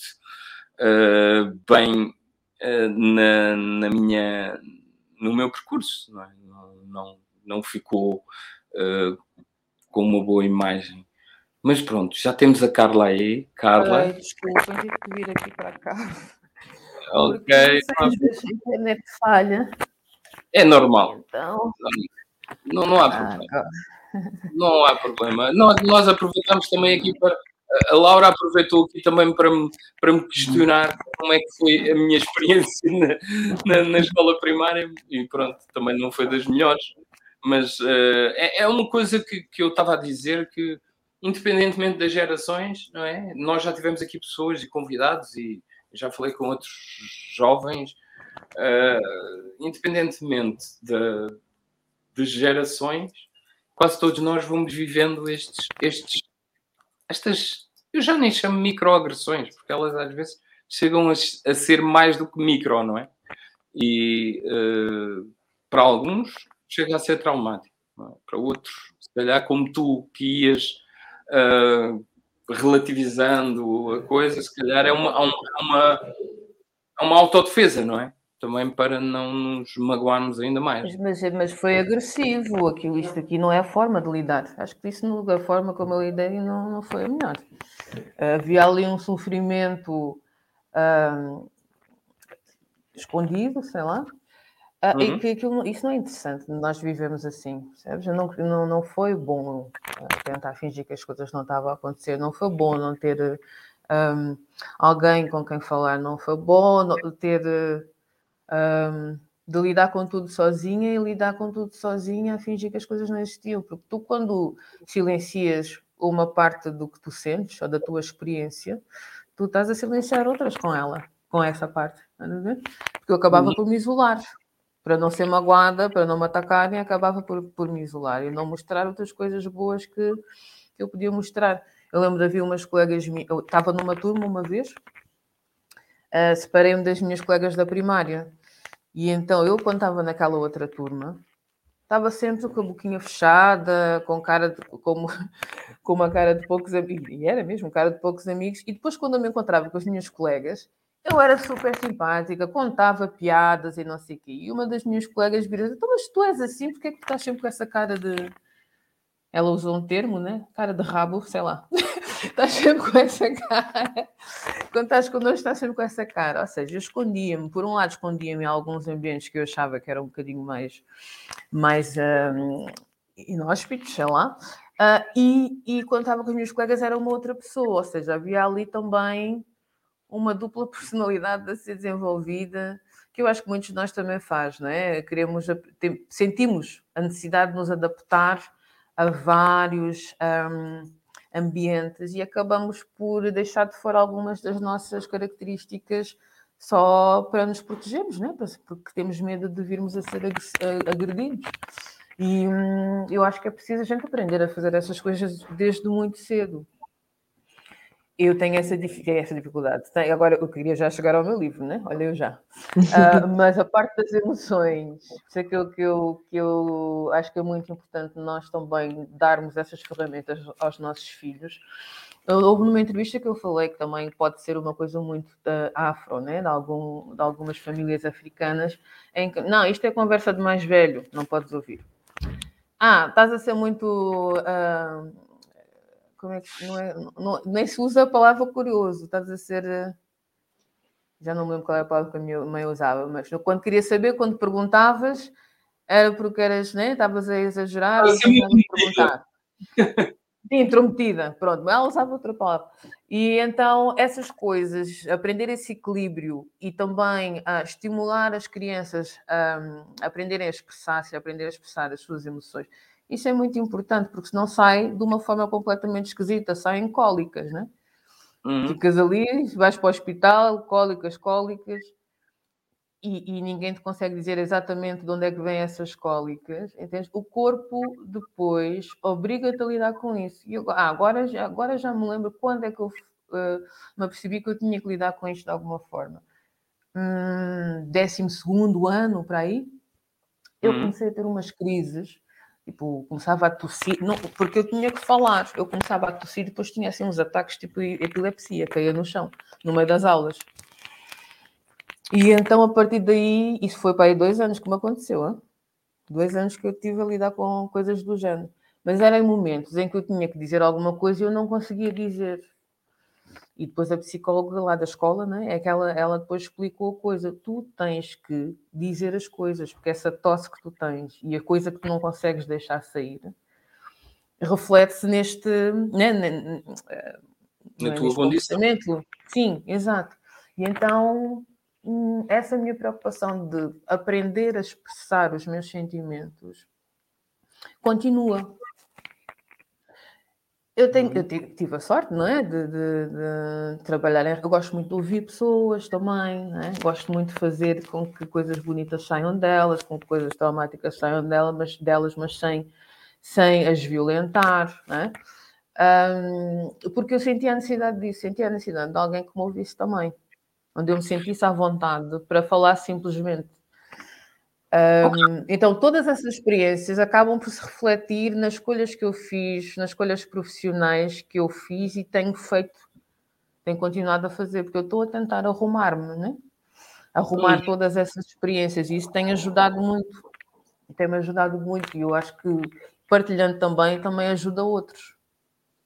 S1: uh, bem uh, na, na, minha, no meu percurso, não, é? não, não, não, ficou uh, com uma boa imagem. Mas pronto, já temos a Carla aí. Carla.
S2: Ai, desculpa, tive que vir aqui para cá.
S1: Ok.
S2: A internet falha.
S1: É normal.
S2: Então...
S1: Não, não há ah, problema. Ah, não há problema. Nós, nós aproveitamos também aqui para. A Laura aproveitou aqui também para me, para me questionar como é que foi a minha experiência na, na, na escola primária e pronto, também não foi das melhores, mas uh, é, é, uma coisa que, que eu estava a dizer que independentemente das gerações, não é? Nós já tivemos aqui pessoas e convidados e já falei com outros jovens, uh, independentemente de, de gerações, quase todos nós vamos vivendo estes, estes, estas, eu já nem chamo microagressões, porque elas às vezes chegam a, a ser mais do que micro, não é? E uh, para alguns chega a ser traumático. É? Para outros, se calhar como tu que ias uh, relativizando a coisa, se calhar é uma, uma, é uma autodefesa, não é? Também para não nos magoarmos ainda mais.
S2: Mas, mas foi agressivo, aquilo, isto aqui não é a forma de lidar. Acho que isso, a forma como eu lidei, não, não foi a melhor. Havia ali um sofrimento uh, escondido, sei lá, ah, uhum. E que aquilo, isso não é interessante, nós vivemos assim, percebes? Não, não, não foi bom ah, tentar fingir que as coisas não estavam a acontecer, não foi bom não ter um, alguém com quem falar, não foi bom ter um, de lidar com tudo sozinha e lidar com tudo sozinha a fingir que as coisas não existiam, porque tu quando silencias uma parte do que tu sentes ou da tua experiência, tu estás a silenciar outras com ela, com essa parte, porque eu acabava uhum. por me isolar para não ser magoada, para não me atacarem, acabava por, por me isolar e não mostrar outras coisas boas que, que eu podia mostrar. Eu lembro de haver umas colegas, eu estava numa turma uma vez, uh, separei-me das minhas colegas da primária, e então eu, quando estava naquela outra turma, estava sempre com a boquinha fechada, com cara de, com, com uma cara de poucos amigos, e era mesmo, cara de poucos amigos, e depois quando eu me encontrava com as minhas colegas, eu era super simpática, contava piadas e não sei o quê. E uma das minhas colegas vira então, mas tu és assim, porque é que tu estás sempre com essa cara de. Ela usou um termo, né? Cara de rabo, sei lá. estás sempre com essa cara. Quando estás connosco, estás sempre com essa cara. Ou seja, eu escondia-me. Por um lado, escondia-me em alguns ambientes que eu achava que eram um bocadinho mais, mais um, inóspitos, sei lá. Uh, e, e quando estava com as minhas colegas, era uma outra pessoa. Ou seja, havia ali também uma dupla personalidade a ser desenvolvida, que eu acho que muitos de nós também faz, não é? Queremos, sentimos a necessidade de nos adaptar a vários um, ambientes e acabamos por deixar de fora algumas das nossas características só para nos protegermos, né? porque temos medo de virmos a ser agredidos. E hum, eu acho que é preciso a gente aprender a fazer essas coisas desde muito cedo. Eu tenho essa, essa dificuldade. Agora, eu queria já chegar ao meu livro, né? Olha, eu já. Uh, mas a parte das emoções, isso é aquilo que eu, que eu acho que é muito importante nós também darmos essas ferramentas aos nossos filhos. Houve numa entrevista que eu falei que também pode ser uma coisa muito afro, né? de, algum, de algumas famílias africanas, em que, não, isto é conversa de mais velho, não podes ouvir. Ah, estás a ser muito. Uh, como é que não é, não, nem se usa a palavra curioso, estás a ser eh, já não me lembro qual é a palavra que a minha mãe usava, mas quando queria saber, quando perguntavas, era porque eras, né? Estavas a exagerar, ah, sim, perguntar. intrometida, pronto, mas ela usava outra palavra. E então essas coisas, aprender esse equilíbrio e também uh, estimular as crianças um, a aprenderem a expressar-se, a aprender a expressar as suas emoções isso é muito importante, porque senão sai de uma forma completamente esquisita, saem cólicas, né? Uhum. Ficas ali, vais para o hospital, cólicas, cólicas, e, e, ninguém te consegue dizer exatamente de onde é que vêm essas cólicas, entende? O corpo depois obriga-te a lidar com isso. E eu, ah, agora, agora já me lembro quando é que eu uh, me apercebi que eu tinha que lidar com isto de alguma forma. Hum, décimo segundo ano, para aí, eu uhum. comecei a ter umas crises Tipo, começava a tossir, não, porque eu tinha que falar. Eu começava a tossir e depois tinha assim uns ataques tipo epilepsia, caía no chão, no meio das aulas. E então, a partir daí, isso foi para aí dois anos que me aconteceu. Hein? Dois anos que eu tive a lidar com coisas do género. Mas eram momentos em que eu tinha que dizer alguma coisa e eu não conseguia dizer. E depois a psicóloga lá da escola, né, é que ela, ela depois explicou a coisa. Tu tens que dizer as coisas, porque essa tosse que tu tens e a coisa que tu não consegues deixar sair reflete-se neste. Né, né,
S1: na é, tua condição.
S2: Sim, exato. E então, hum, essa minha preocupação de aprender a expressar os meus sentimentos continua. Eu, tenho, uhum. eu tive a sorte, não é? De, de, de, trabalhar em. Eu gosto muito de ouvir pessoas também, é? Gosto muito de fazer com que coisas bonitas saiam delas, com que coisas traumáticas saiam delas, mas, delas, mas sem, sem as violentar, não é? Um, porque eu sentia a necessidade disso, sentia a necessidade de alguém que me ouvisse também, onde eu me sentisse à vontade para falar simplesmente Um, então, todas essas experiências acabam por se refletir nas escolhas que eu fiz, nas escolhas profissionais que eu fiz e tenho feito, tenho continuado a fazer, porque eu estou a tentar arrumar-me, né? arrumar Sim. todas essas experiências e isso tem ajudado muito, tem-me ajudado muito e eu acho que partilhando também, também ajuda outros.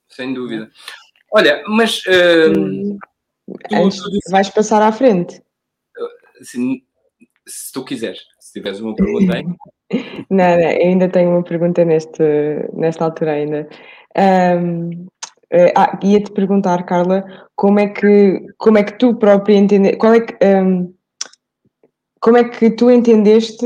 S1: Sem dúvida. Olha, mas. Uh,
S3: tu, vais passar à frente.
S1: Se, se tu quiseres, se tiveres uma pergunta aí.
S3: não, ainda tenho uma pergunta neste, nesta altura ainda. Um, eh, ah, ia-te perguntar, Carla, como é que, como é que tu própria entendeste, qual é que, um, como é que tu entendeste,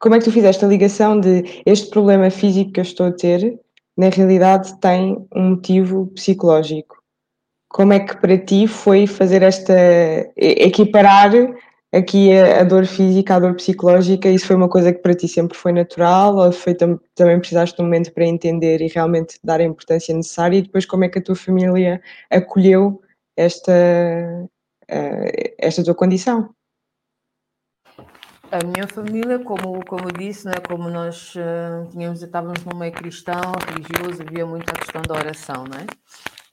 S3: como é que tu fizeste a ligação de este problema físico que eu estou a ter, na realidade tem um motivo psicológico? Como é que para ti foi fazer esta, equiparar aqui a, a, dor física, a dor psicológica, isso foi uma coisa que para ti sempre foi natural ou foi tam, também precisaste de um momento para entender e realmente dar a importância necessária e depois como é que a tua família acolheu esta, uh, esta tua condição?
S2: A minha família, como, como disse, né, como nós uh, tínhamos, estávamos no meio cristão, religioso, havia muito a questão da oração, né?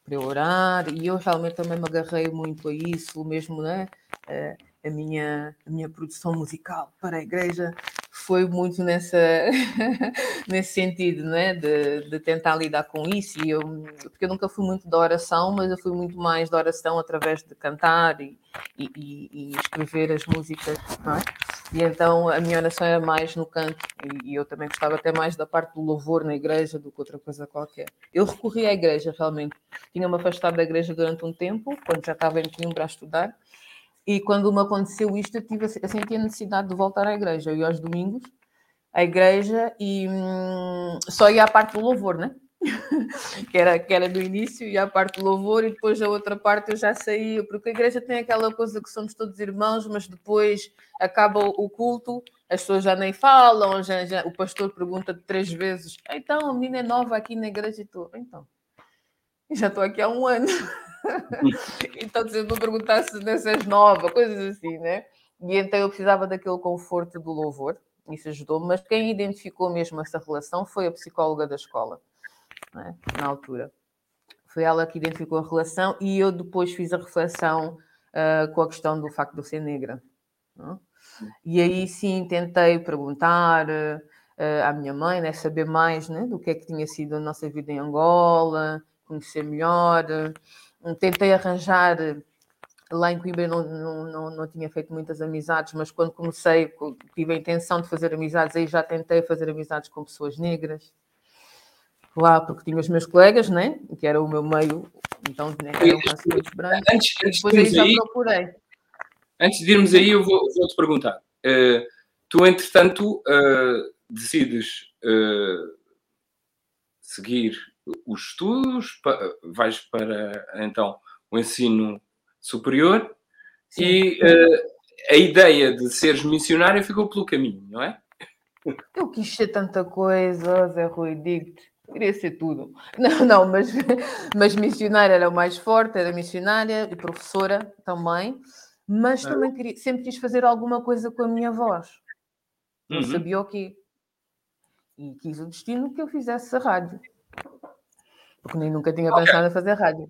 S2: Para eu orar, e eu realmente também me agarrei muito a isso, mesmo, né? A minha, a minha produção musical para a igreja foi muito nessa, nesse sentido, né? De, de, tentar lidar com isso. E eu, porque eu nunca fui muito da oração, mas eu fui muito mais da oração através de cantar e, e, e escrever as músicas. É? E então a minha oração era mais no canto, e, e eu também gostava até mais da parte do louvor na igreja do que outra coisa qualquer. Eu recorri à igreja realmente. Tinha-me afastado da igreja durante um tempo, quando já estava em Coimbra a estudar e quando me aconteceu isto, eu, tive, eu senti a necessidade de voltar à igreja. Eu ia aos domingos à igreja e hum, só ia à parte do louvor, né? que, era, que era do início, e à parte do louvor, e depois a outra parte eu já saía, porque a igreja tem aquela coisa que somos todos irmãos, mas depois acaba o culto, as pessoas já nem falam, já, já, o pastor pergunta três vezes: então a menina é nova aqui na igreja, e tu, então, já estou aqui há um ano. então, se eu me perguntasse dessas novas, coisas assim, né? E então eu precisava daquele conforto do louvor, isso ajudou mas quem identificou mesmo essa relação foi a psicóloga da escola, né? na altura. Foi ela que identificou a relação e eu depois fiz a reflexão uh, com a questão do facto de eu ser negra. Né? E aí sim tentei perguntar uh, à minha mãe, né, saber mais né, do que é que tinha sido a nossa vida em Angola, conhecer melhor. Uh, tentei arranjar lá em Coimbra não, não, não, não, tinha feito muitas amizades, mas quando comecei, tive a intenção de fazer amizades, aí já tentei fazer amizades com pessoas negras. Lá, porque tinha os meus colegas, né? Que era o meu meio, então né, eram
S1: brancos. Antes, antes depois aí já aí, procurei. Antes de irmos aí, eu vou-te vou perguntar. Uh, tu, entretanto, uh, decides uh, seguir os estudos, vais para então o ensino superior Sim. e uh, a ideia de seres missionário ficou pelo caminho, não é?
S2: Eu quis ser tanta coisa, Zé Rui, digo-te. Queria ser tudo. Não, não, mas, mas missionária era o mais forte, era missionária e professora também, mas ah. também queria, sempre quis fazer alguma coisa com a minha voz. Não uhum. sabia o quê. E quis o destino que eu fizesse a rádio porque nem nunca tinha okay. pensado em fazer rádio.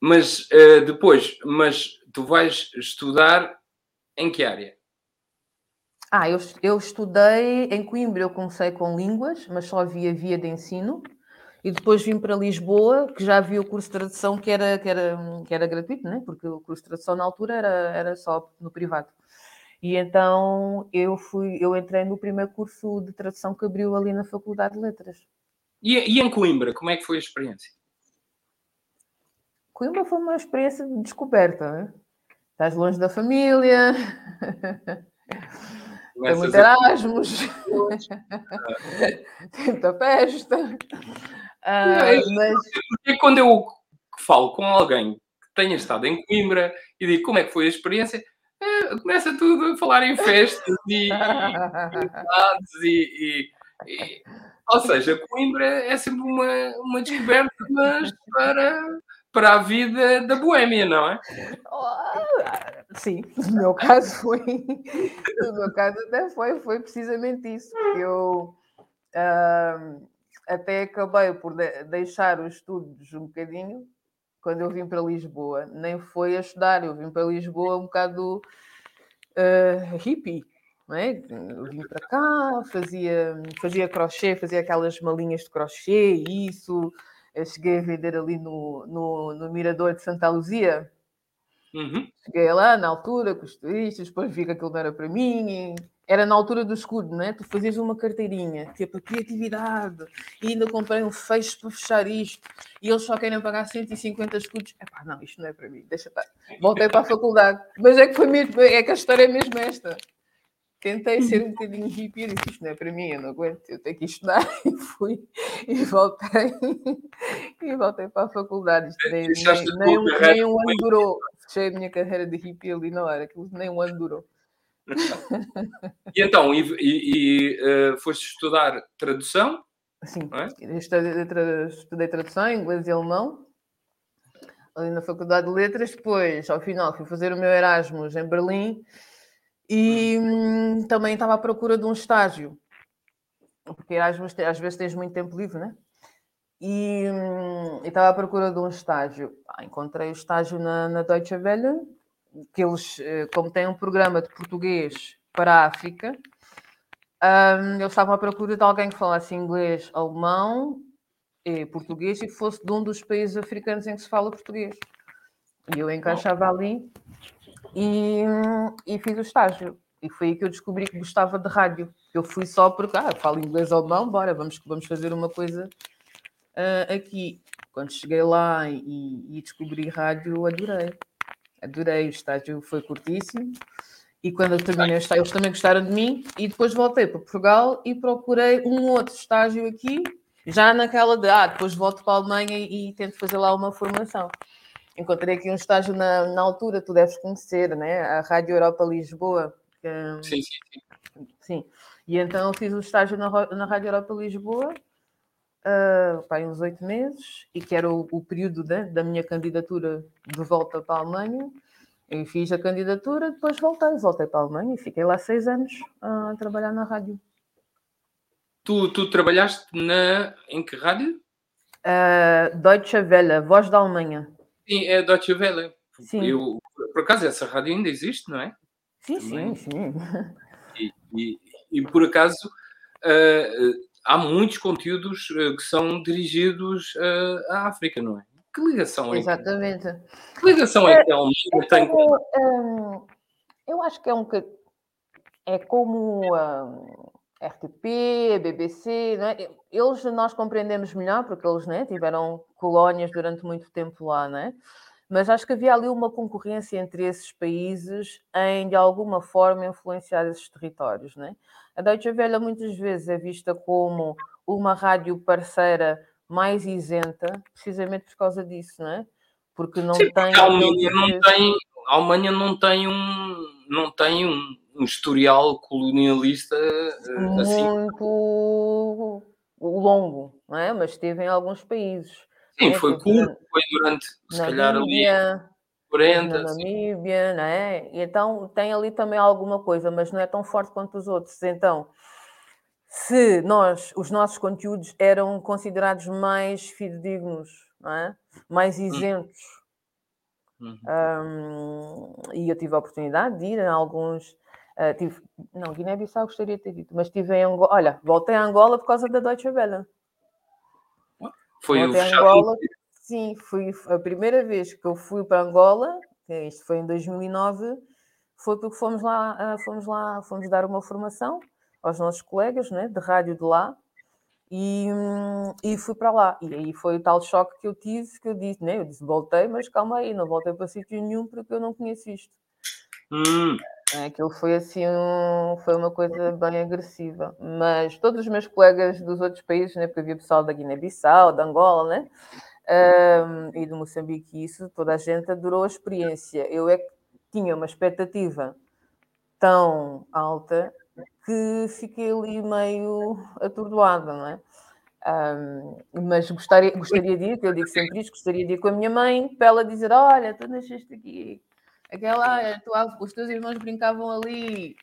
S1: Mas uh, depois, mas tu vais estudar em que área?
S2: Ah, eu, eu estudei em Coimbra, eu comecei com línguas, mas só havia via de ensino. E depois vim para Lisboa, que já havia o curso de tradução que era, que era, que era gratuito, né? porque o curso de tradução na altura era, era só no privado. E então eu fui, eu entrei no primeiro curso de tradução que abriu ali na Faculdade de Letras.
S1: E, e em Coimbra, como é que foi a experiência?
S2: Coimbra foi uma experiência de descoberta, né? Estás longe da família, tem muito Erasmus, tem muita festa.
S1: Uh, mas... Porque quando eu falo com alguém que tenha estado em Coimbra e digo como é que foi a experiência, é, começa tudo a falar em festas e, e, e, e ou seja, Coimbra é sempre uma, uma descoberta, mas para, para a vida da boémia, não é?
S2: sim, no meu caso foi, no meu caso até foi, foi precisamente isso, eu uh, até acabei por de deixar os estudos um bocadinho quando eu vim para Lisboa. Nem foi a estudar, eu vim para Lisboa um bocado uh, hippie. É? Eu vim para cá, fazia, fazia crochê, fazia aquelas malinhas de crochê, isso. Eu cheguei a vender ali no, no, no Mirador de Santa Luzia. Uhum. Cheguei lá na altura com os turistas, depois vi que aquilo não era para mim, era na altura do escudo, né? Tu fazias uma carteirinha, é para criatividade, e ainda comprei um fecho para fechar isto, e eles só querem pagar 150 escudos. Epá, não, isto não é para mim, deixa estar. Voltei para a faculdade, mas é que foi mesmo, é que a história é mesmo esta. Tentei ser um bocadinho hippie e disse, isto não é para mim, eu não aguento, eu tenho que estudar, e fui, e voltei, e voltei para a faculdade. Isto nem, nem, nem, nem um ano durou, fechei a minha carreira de hippie ali na hora, aquilo nem um ano durou.
S1: e então, e, e, e uh, foste estudar tradução?
S2: Sim, é? estudei, estudei tradução, inglês e alemão, ali na Faculdade de Letras. Depois, ao final, fui fazer o meu Erasmus em Berlim e hum, também estava à procura de um estágio, porque Erasmus às vezes tens muito tempo livre, né? E, hum, estava à procura de um estágio. Ah, encontrei o estágio na, na Deutsche Welle, que eles, eh, como têm um programa de português para a África, um, eles estavam à procura de alguém que falasse inglês, alemão e português e que fosse de um dos países africanos em que se fala português. E eu encaixava ali e, e fiz o estágio. E foi aí que eu descobri que gostava de rádio. Eu fui só porque, ah, falo inglês ou alemão, bora, vamos, vamos fazer uma coisa uh, aqui. Quando cheguei lá e, e descobri rádio, adorei adorei, o estágio foi curtíssimo. E quando eu terminei o estágio, eles também gostaram de mim. E depois voltei para Portugal e procurei um outro estágio aqui, já naquela de, ah, depois volto para a Alemanha e, e tento fazer lá uma formação. Encontrei aqui um estágio na, na altura, tu deves conhecer, né? A Rádio Europa Lisboa. Que,
S1: sim, sim,
S2: sim. Sim. E então eu fiz o um estágio na, na Rádio Europa Lisboa uh, pá, uns oito meses, e que era o, o período de, da minha candidatura de volta para a Alemanha. Eu fiz a candidatura, depois voltei, voltei para a Alemanha e fiquei lá seis anos a trabalhar na rádio.
S1: Tu, tu trabalhaste na, em que rádio?
S2: Uh, Deutsche Welle, Voz da Alemanha.
S1: Sim, é Deutsche Welle. Sim. Eu, por acaso, essa rádio ainda existe, não é?
S2: Sim, Também. sim, sim.
S1: E, e, e, por acaso, uh, há muitos conteúdos uh, que são dirigidos uh, à África, não é? Que ligação é
S2: Exatamente.
S1: Que, ligação é, é que a Almeida tem com...
S2: Um, eu acho que é um é como um, RTP, BBC, é? eles nós compreendemos melhor porque eles né, tiveram colónias durante muito tempo lá, né? mas acho que havia ali uma concorrência entre esses países em, de alguma forma, influenciar esses territórios. Né? A Deutsche Welle muitas vezes é vista como uma rádio parceira mais isenta, precisamente por causa disso, não é? Porque não Sim, tem.
S1: A Alemanha não tem, a Alemanha não tem um, não tem um, um historial colonialista uh, assim.
S2: Muito longo, não é? Mas esteve em alguns países.
S1: Sim, foi curto, foi durante, se calhar, ali 40.
S2: Na Namíbia, não é? E então tem ali também alguma coisa, mas não é tão forte quanto os outros. Então, se nós, os nossos conteúdos eram considerados mais fidedignos, não é? mais hum. isentos. Uhum. Um, e eu tive a oportunidade de ir a alguns. Uh, tive, não, Guiné-Bissau gostaria de ter dito, mas estive em Angola. Olha, voltei a Angola por causa da Deutsche Welle.
S1: Foi
S2: o Angola. Sim, foi a primeira vez que eu fui para Angola, isto foi em 2009, foi porque fomos lá, ah, fomos lá, fomos dar uma formação aos nossos colegas né, de rádio de lá e, e fui para lá. E aí foi o tal choque que eu tive, que eu disse, né? Eu disse, voltei, mas calma aí, não voltei para sítio nenhum porque eu não conheço isto.
S1: Hum.
S2: É, aquilo foi assim, um, foi uma coisa bem agressiva. Mas todos os meus colegas dos outros países, né, porque havia pessoal da Guiné-Bissau, da Angola, né, um, e do Moçambique, isso, toda a gente adorou a experiência. Eu é que tinha uma expectativa tão alta que fiquei ali meio atordoada, não é? Um, mas gostaria, gostaria de ir, que eu digo sempre isto, gostaria de ir com a minha mãe para ela dizer: Olha, tu nasceste aqui, Aquela, ah, os teus irmãos brincavam ali.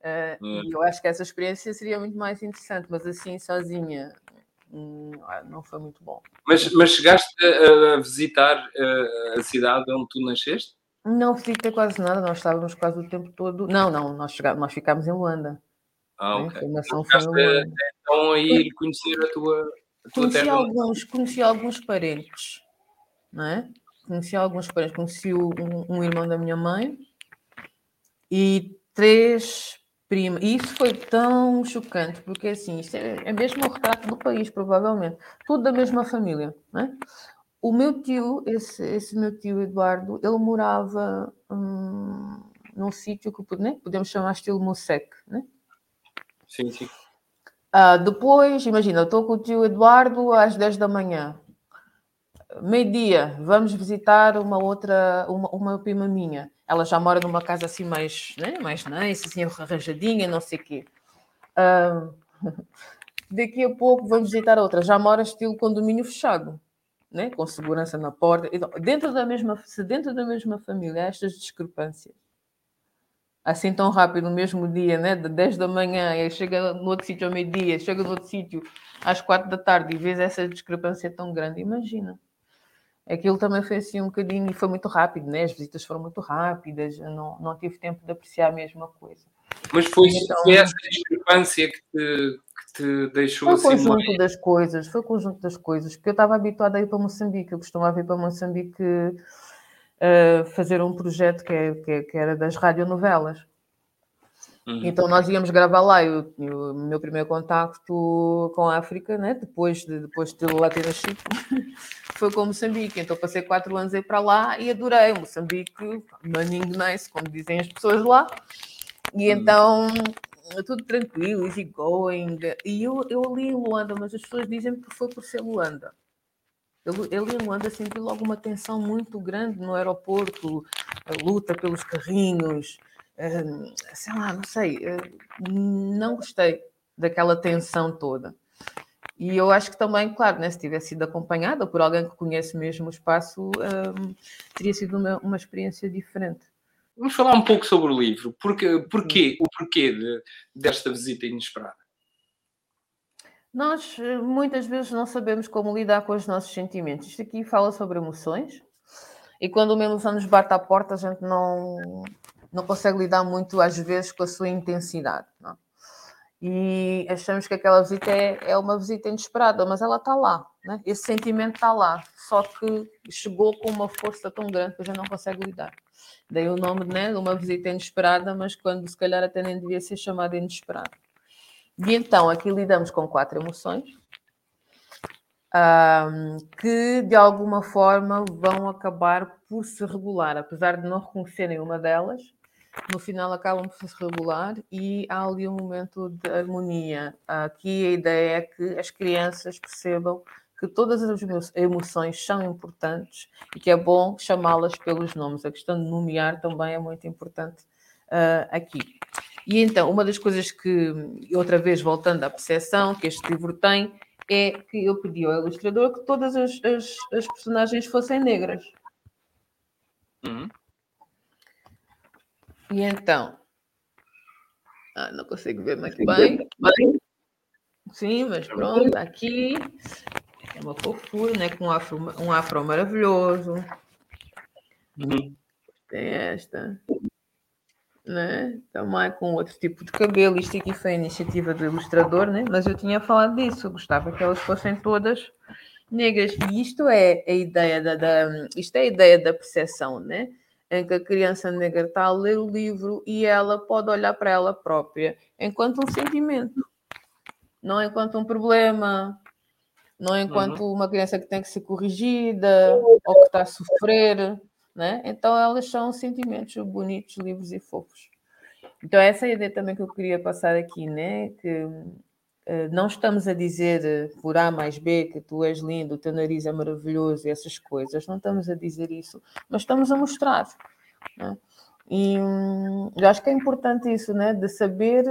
S2: Uh, hum. E eu acho que essa experiência seria muito mais interessante, mas assim, sozinha, hum, não foi muito bom.
S1: Mas, mas chegaste a, a visitar uh, a cidade onde tu nasceste?
S2: Não visitei quase nada, nós estávamos quase o tempo todo. Não, não, nós, chegámos, nós ficámos em Luanda.
S1: Ah, ok. A formação foi em Luanda. Então aí conhecer a tua, a tua
S2: conheci terra. Alguns, conheci alguns parentes, não é? Conheci alguns parentes. Conheci um, um irmão da minha mãe e três primas. E isso foi tão chocante, porque assim, isso é, é mesmo o retrato do país, provavelmente. Tudo da mesma família, não é? O meu tio, esse, esse meu tio Eduardo, ele morava hum, num sítio que né, podemos chamar estilo Mosec, né?
S1: Sim, sim.
S2: Uh, depois, imagina, eu estou com o tio Eduardo às 10 da manhã. Meio-dia, vamos visitar uma outra, uma, uma prima minha. Ela já mora numa casa assim mais, né, mais nice, assim, arranjadinha, não sei o quê. Uh, daqui a pouco vamos visitar outra. Já mora estilo condomínio fechado né? com segurança na porta. Então, dentro da mesma, se dentro da mesma família há estas discrepâncias, assim tão rápido, no mesmo dia, né? de 10 da manhã, chega no outro sítio ao meio-dia, chega no outro sítio às 4 da tarde e vês essa discrepância tão grande, imagina. Aquilo também foi assim um bocadinho, e foi muito rápido, né? as visitas foram muito rápidas, não, não tive tempo de apreciar a mesma coisa.
S1: Mas foi, então, foi essa discrepância que te, te deixou
S2: foi o assim conjunto mais... das coisas, foi o conjunto das coisas, porque eu estava habituada a ir para Moçambique, eu costumava ir para Moçambique uh, fazer um projeto que, é, que, é, que, era das radionovelas. Uhum. Então nós íamos gravar lá, eu, o meu primeiro contacto com a África, né? depois de, depois de lá ter nascido, foi com Moçambique. Então passei quatro anos a ir para lá e adorei Moçambique, maninho nice, como dizem as pessoas lá. E uhum. então tudo tranquilo, easy going. E eu, eu li em Luanda, mas as pessoas dizem que foi por ser Luanda. Eu, eu em Luanda, senti logo uma tensão muito grande no aeroporto, a luta pelos carrinhos, sei lá, não sei, hum, não gostei daquela tensão toda. E eu acho que também, claro, né, se tivesse sido acompanhada por alguém que conhece mesmo o espaço, um, teria sido uma, uma experiência diferente.
S1: Vamos falar um pouco sobre o livro. Porque, porquê, o porquê de, desta visita inesperada?
S2: Nós eh, muitas vezes não sabemos como lidar com os nossos sentimentos. Isto aqui fala sobre emoções e quando uma emoção nos bate à porta, a gente não, não consegue lidar muito, às vezes, com a sua intensidade. Não? E achamos que aquela visita é, é uma visita inesperada, mas ela está lá. Né? Esse sentimento está lá, só que chegou com uma força tão grande que gente não consegue lidar. Daí o nome né, de uma visita inesperada, mas quando se calhar até nem devia ser chamada inesperada. E então aqui lidamos com quatro emoções um, que de alguma forma vão acabar por se regular, apesar de não reconhecerem uma delas, no final acabam por se regular e há ali um momento de harmonia. Aqui a ideia é que as crianças percebam que todas as emoções são importantes e que é bom chamá-las pelos nomes. A questão de nomear também é muito importante uh, aqui. E então, uma das coisas que, outra vez voltando à percepção que este livro tem, é que eu pedi ao ilustrador que todas as, as, as personagens fossem negras. Uhum. E então. Ah, não consigo ver muito bem. bem. Sim, mas pronto, aqui é uma fofura, né? Com um afro, um afro maravilhoso. Uhum. Tem esta. Né? Também com outro tipo de cabelo. Isto aqui foi a iniciativa do ilustrador, né? Mas eu tinha falado disso. Eu gostava que elas fossem todas negras. E isto é a ideia da, da isto é a ideia da percepção, né? Em que a criança negra está a ler o livro e ela pode olhar para ela própria enquanto um sentimento, não enquanto um problema, não enquanto uhum. uma criança que tem que ser corrigida ou que está a sofrer, né? Então elas são sentimentos bonitos, livres e fofos. Então essa é a ideia também que eu queria passar aqui, né? Que não estamos a dizer por A mais B que tu és lindo, o teu nariz é maravilhoso e essas coisas, não estamos a dizer isso, mas estamos a mostrar. Né? E hum, eu acho que é importante isso, né? De saber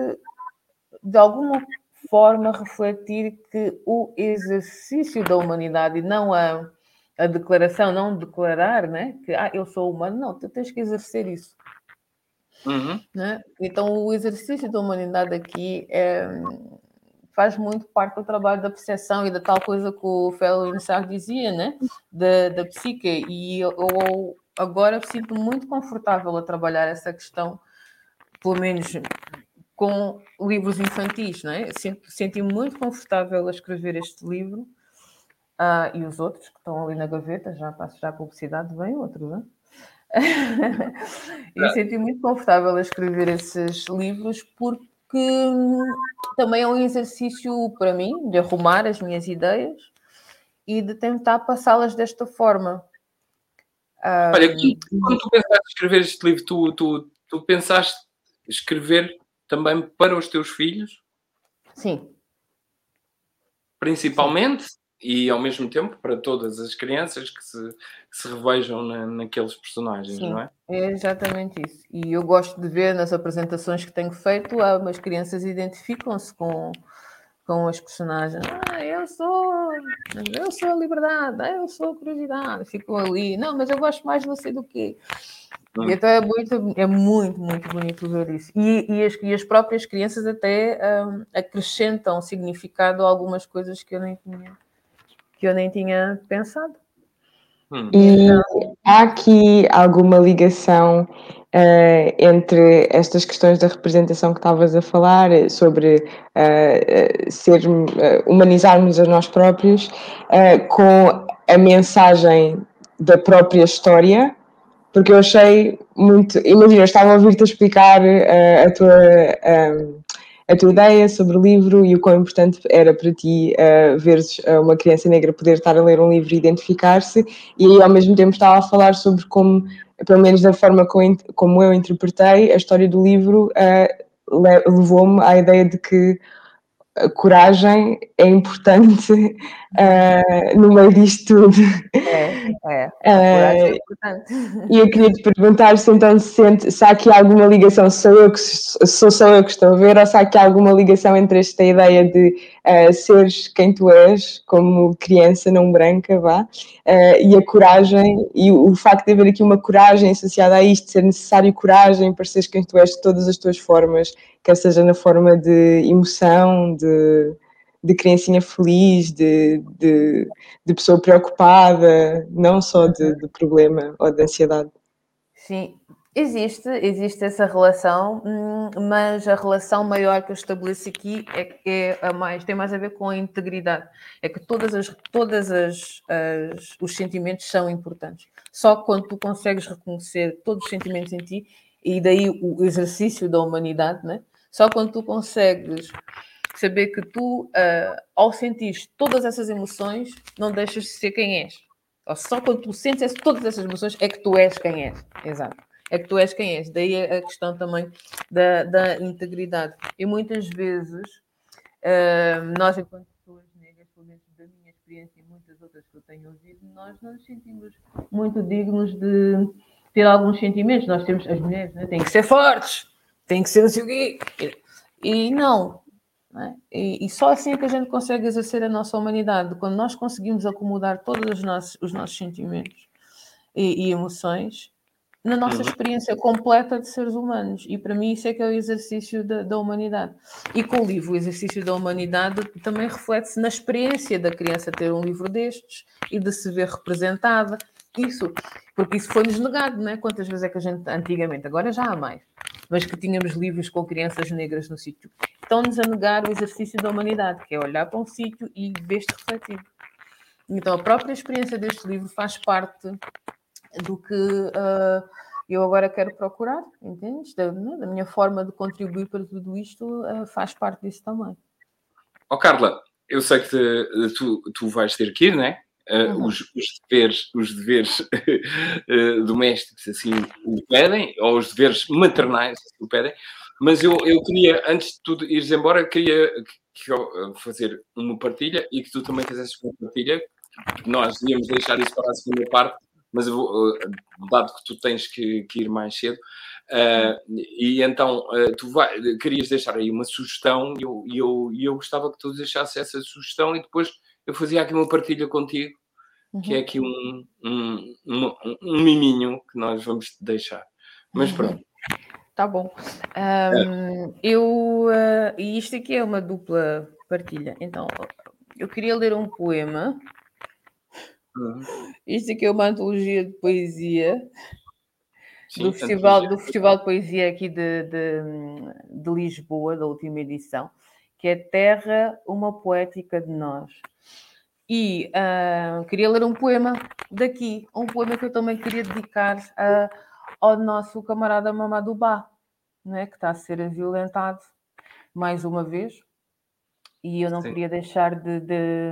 S2: de alguma forma refletir que o exercício da humanidade, não a, a declaração, não declarar, né? Que ah, eu sou humano, não, tu tens que exercer isso. Uhum. Né? Então, o exercício da humanidade aqui é, faz muito parte do trabalho da percepção e da tal coisa que o Fellow Sartre dizia, né? Da, da psique. E eu, eu agora sinto muito confortável a trabalhar essa questão, pelo menos com livros infantis, não é? Senti muito confortável a escrever este livro uh, e os outros que estão ali na gaveta, já passo já a publicidade, vem outro, não é? e senti muito confortável a escrever esses livros porque também é um exercício para mim de arrumar as minhas ideias e de tentar passá-las desta forma.
S1: Olha, quando tu pensaste escrever este livro, tu, tu, tu pensaste escrever também para os teus filhos?
S2: Sim.
S1: Principalmente? Sim e ao mesmo tempo para todas as crianças que se, que se revejam na, naqueles personagens,
S2: Sim,
S1: não é?
S2: É exatamente isso. E eu gosto de ver nas apresentações que tenho feito, as crianças identificam-se com, com as personagens. Ah, eu sou, eu sou a liberdade, ah, eu sou a curiosidade, ficam ali. Não, mas eu gosto mais de você do que. Hum. Então é muito, é muito, muito bonito ver isso. E, e, as, e as próprias crianças até um, acrescentam significado a algumas coisas que eu nem tinha que eu nem tinha pensado.
S3: Hum. E há aqui alguma ligação uh, entre estas questões da representação que estavas a falar, sobre uh, ser, uh, humanizarmos a nós próprios, com a mensagem da própria história? Porque eu achei muito. Imagina, eu estava a ouvir-te explicar a tua a tua ideia sobre o livro e o quão importante era para ti uh, veres uh, uma criança negra poder estar a ler um livro e identificar-se, e ao mesmo tempo estava a falar sobre como, pelo menos da forma como, como eu interpretei, a história do livro uh, levou-me à ideia de que a coragem é importante uh, no meio disto tudo.
S2: É, é. é uh, importante.
S3: E eu queria te perguntar se então se, sente, se há aqui alguma ligação, sou eu que sou só eu que estou a ver, ou se há aqui alguma ligação entre esta ideia de uh, seres quem tu és, como criança não branca, vá, uh, e a coragem, e o, o facto de haver aqui uma coragem associada a isto, ser necessário coragem para seres quem tu és de todas as tuas formas quer seja na forma de emoção, de, de criancinha feliz, de, de, de pessoa preocupada, não só de, de, problema ou de ansiedade.
S2: Sim, existe, existe essa relação, hum, mas a relação maior que eu estabeleço aqui é que é a mais, tem mais a ver com a integridade. É que todas as, todas as, as os sentimentos são importantes. Só quando tu consegues reconhecer todos os sentimentos em ti, e daí o exercício da humanidade, né? Só quando tu consegues saber que tu, uh, ao sentir todas essas emoções, não deixas de ser quem és. Só quando tu sentes todas essas emoções é que tu és quem és. Exato. É que tu és quem és. Daí a questão também da, da integridade. E muitas vezes, uh, nós, enquanto pessoas negras, pelo menos da minha experiência e muitas outras que eu tenho ouvido, nós não nos sentimos muito dignos de ter alguns sentimentos. Nós temos, as mulheres, né, têm que ser fortes, tem que ser o quê. E não. É? E, e, só assim é que a gente consegue exercer a nossa humanidade, quando nós conseguimos acomodar todos os nossos, os nossos sentimentos e, e emoções na nossa uhum. experiência completa de seres humanos. E para mim isso é que é o exercício da, da humanidade. E com o livro, o exercício da humanidade também reflete-se na experiência da criança ter um livro destes e de se ver representada. Isso, porque isso foi-nos negado, não é? Quantas vezes é que a gente, antigamente, agora já há mais, mas que tínhamos livros com crianças negras no sítio. Estão-nos a negar o exercício da humanidade, que é olhar para um sítio e ver-te refletido. Então, a própria experiência deste livro faz parte do que uh, eu agora quero procurar, entendes? Da, né? da, minha forma de contribuir para tudo isto uh, faz parte disso também.
S1: Ó oh, Carla, eu sei que te, tu, tu vais ter que ir, não é? Uh, uhum. os, os, deveres, os deveres uh, domésticos assim o pedem, ou os deveres maternais assim, o pedem, mas eu, eu queria, antes de tudo ires embora, queria que, que fazer uma partilha e que tu também fizesses uma partilha. Nós íamos deixar isso para a segunda parte, mas eu vou, uh, dado que tu tens que, que ir mais cedo, e então tu vai, querias deixar aí uma sugestão e eu, eu, eu gostava que tu deixasse essa sugestão e depois eu fazia aqui uma partilha contigo uhum. que é aqui um, um, um, um, miminho que nós vamos deixar. Mas uhum. pronto.
S2: Tá bom. Um, é. Eu, uh, e isto aqui é uma dupla partilha. Então, eu queria ler um poema. Isto aqui é uma antologia de poesia Sim, do, festival, do Festival de Poesia aqui de, de, de, Lisboa, da última edição, que é Terra, uma poética de nós. E uh, queria ler um poema daqui, um poema que eu também queria dedicar a, ao nosso camarada Mamadou Ba, né, que está a ser violentado mais uma vez. E eu não Sim. queria deixar de, de,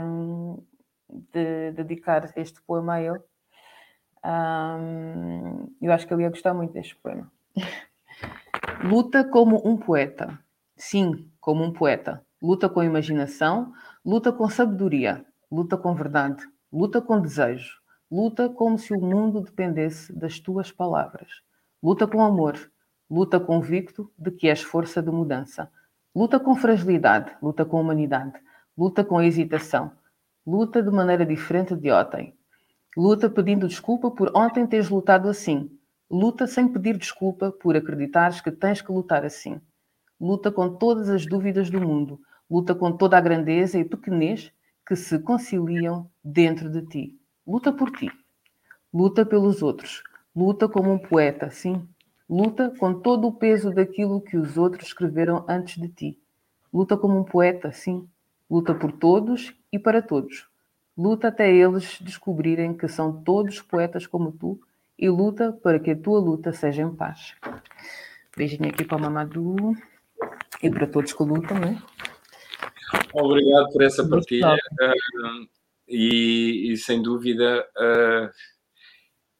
S2: de dedicar este poema a ele um, eu acho que ele ia gostar muito deste poema. luta como um poeta. Sim, como um poeta. Luta com imaginação, luta com sabedoria, luta com verdade, luta com desejo, luta como se o mundo dependesse das tuas palavras. Luta com amor, luta convicto de que és força de mudança. Luta com fragilidade, luta com humanidade, luta com hesitação, luta de maneira diferente de ontem, Luta pedindo desculpa por ontem teres lutado assim. Luta sem pedir desculpa por acreditares que tens que lutar assim. Luta com todas as dúvidas do mundo. Luta com toda a grandeza e pequenez que se conciliam dentro de ti. Luta por ti. Luta pelos outros. Luta como um poeta, sim. Luta com todo o peso daquilo que os outros escreveram antes de ti. Luta como um poeta, sim. Luta por todos e para todos. Luta até eles descobrirem que são todos poetas como tu e luta para que a tua luta seja em paz. Beijinho aqui para a Mamadou e para todos que lutam, né?
S1: Obrigado por essa partilha. Uh, e, e, sem dúvida uh,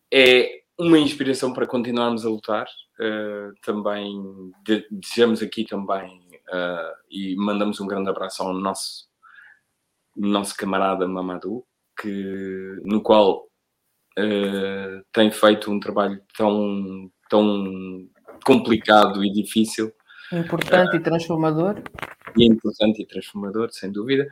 S1: é uma inspiração para continuarmos a lutar. Uh, também de, desejamos aqui também e mandamos um grande abraço ao nosso nosso camarada Mamadou, que, no qual uh, tem feito um trabalho tão, tão complicado e difícil.
S2: Importante uh, e transformador.
S1: E importante e transformador, sem dúvida.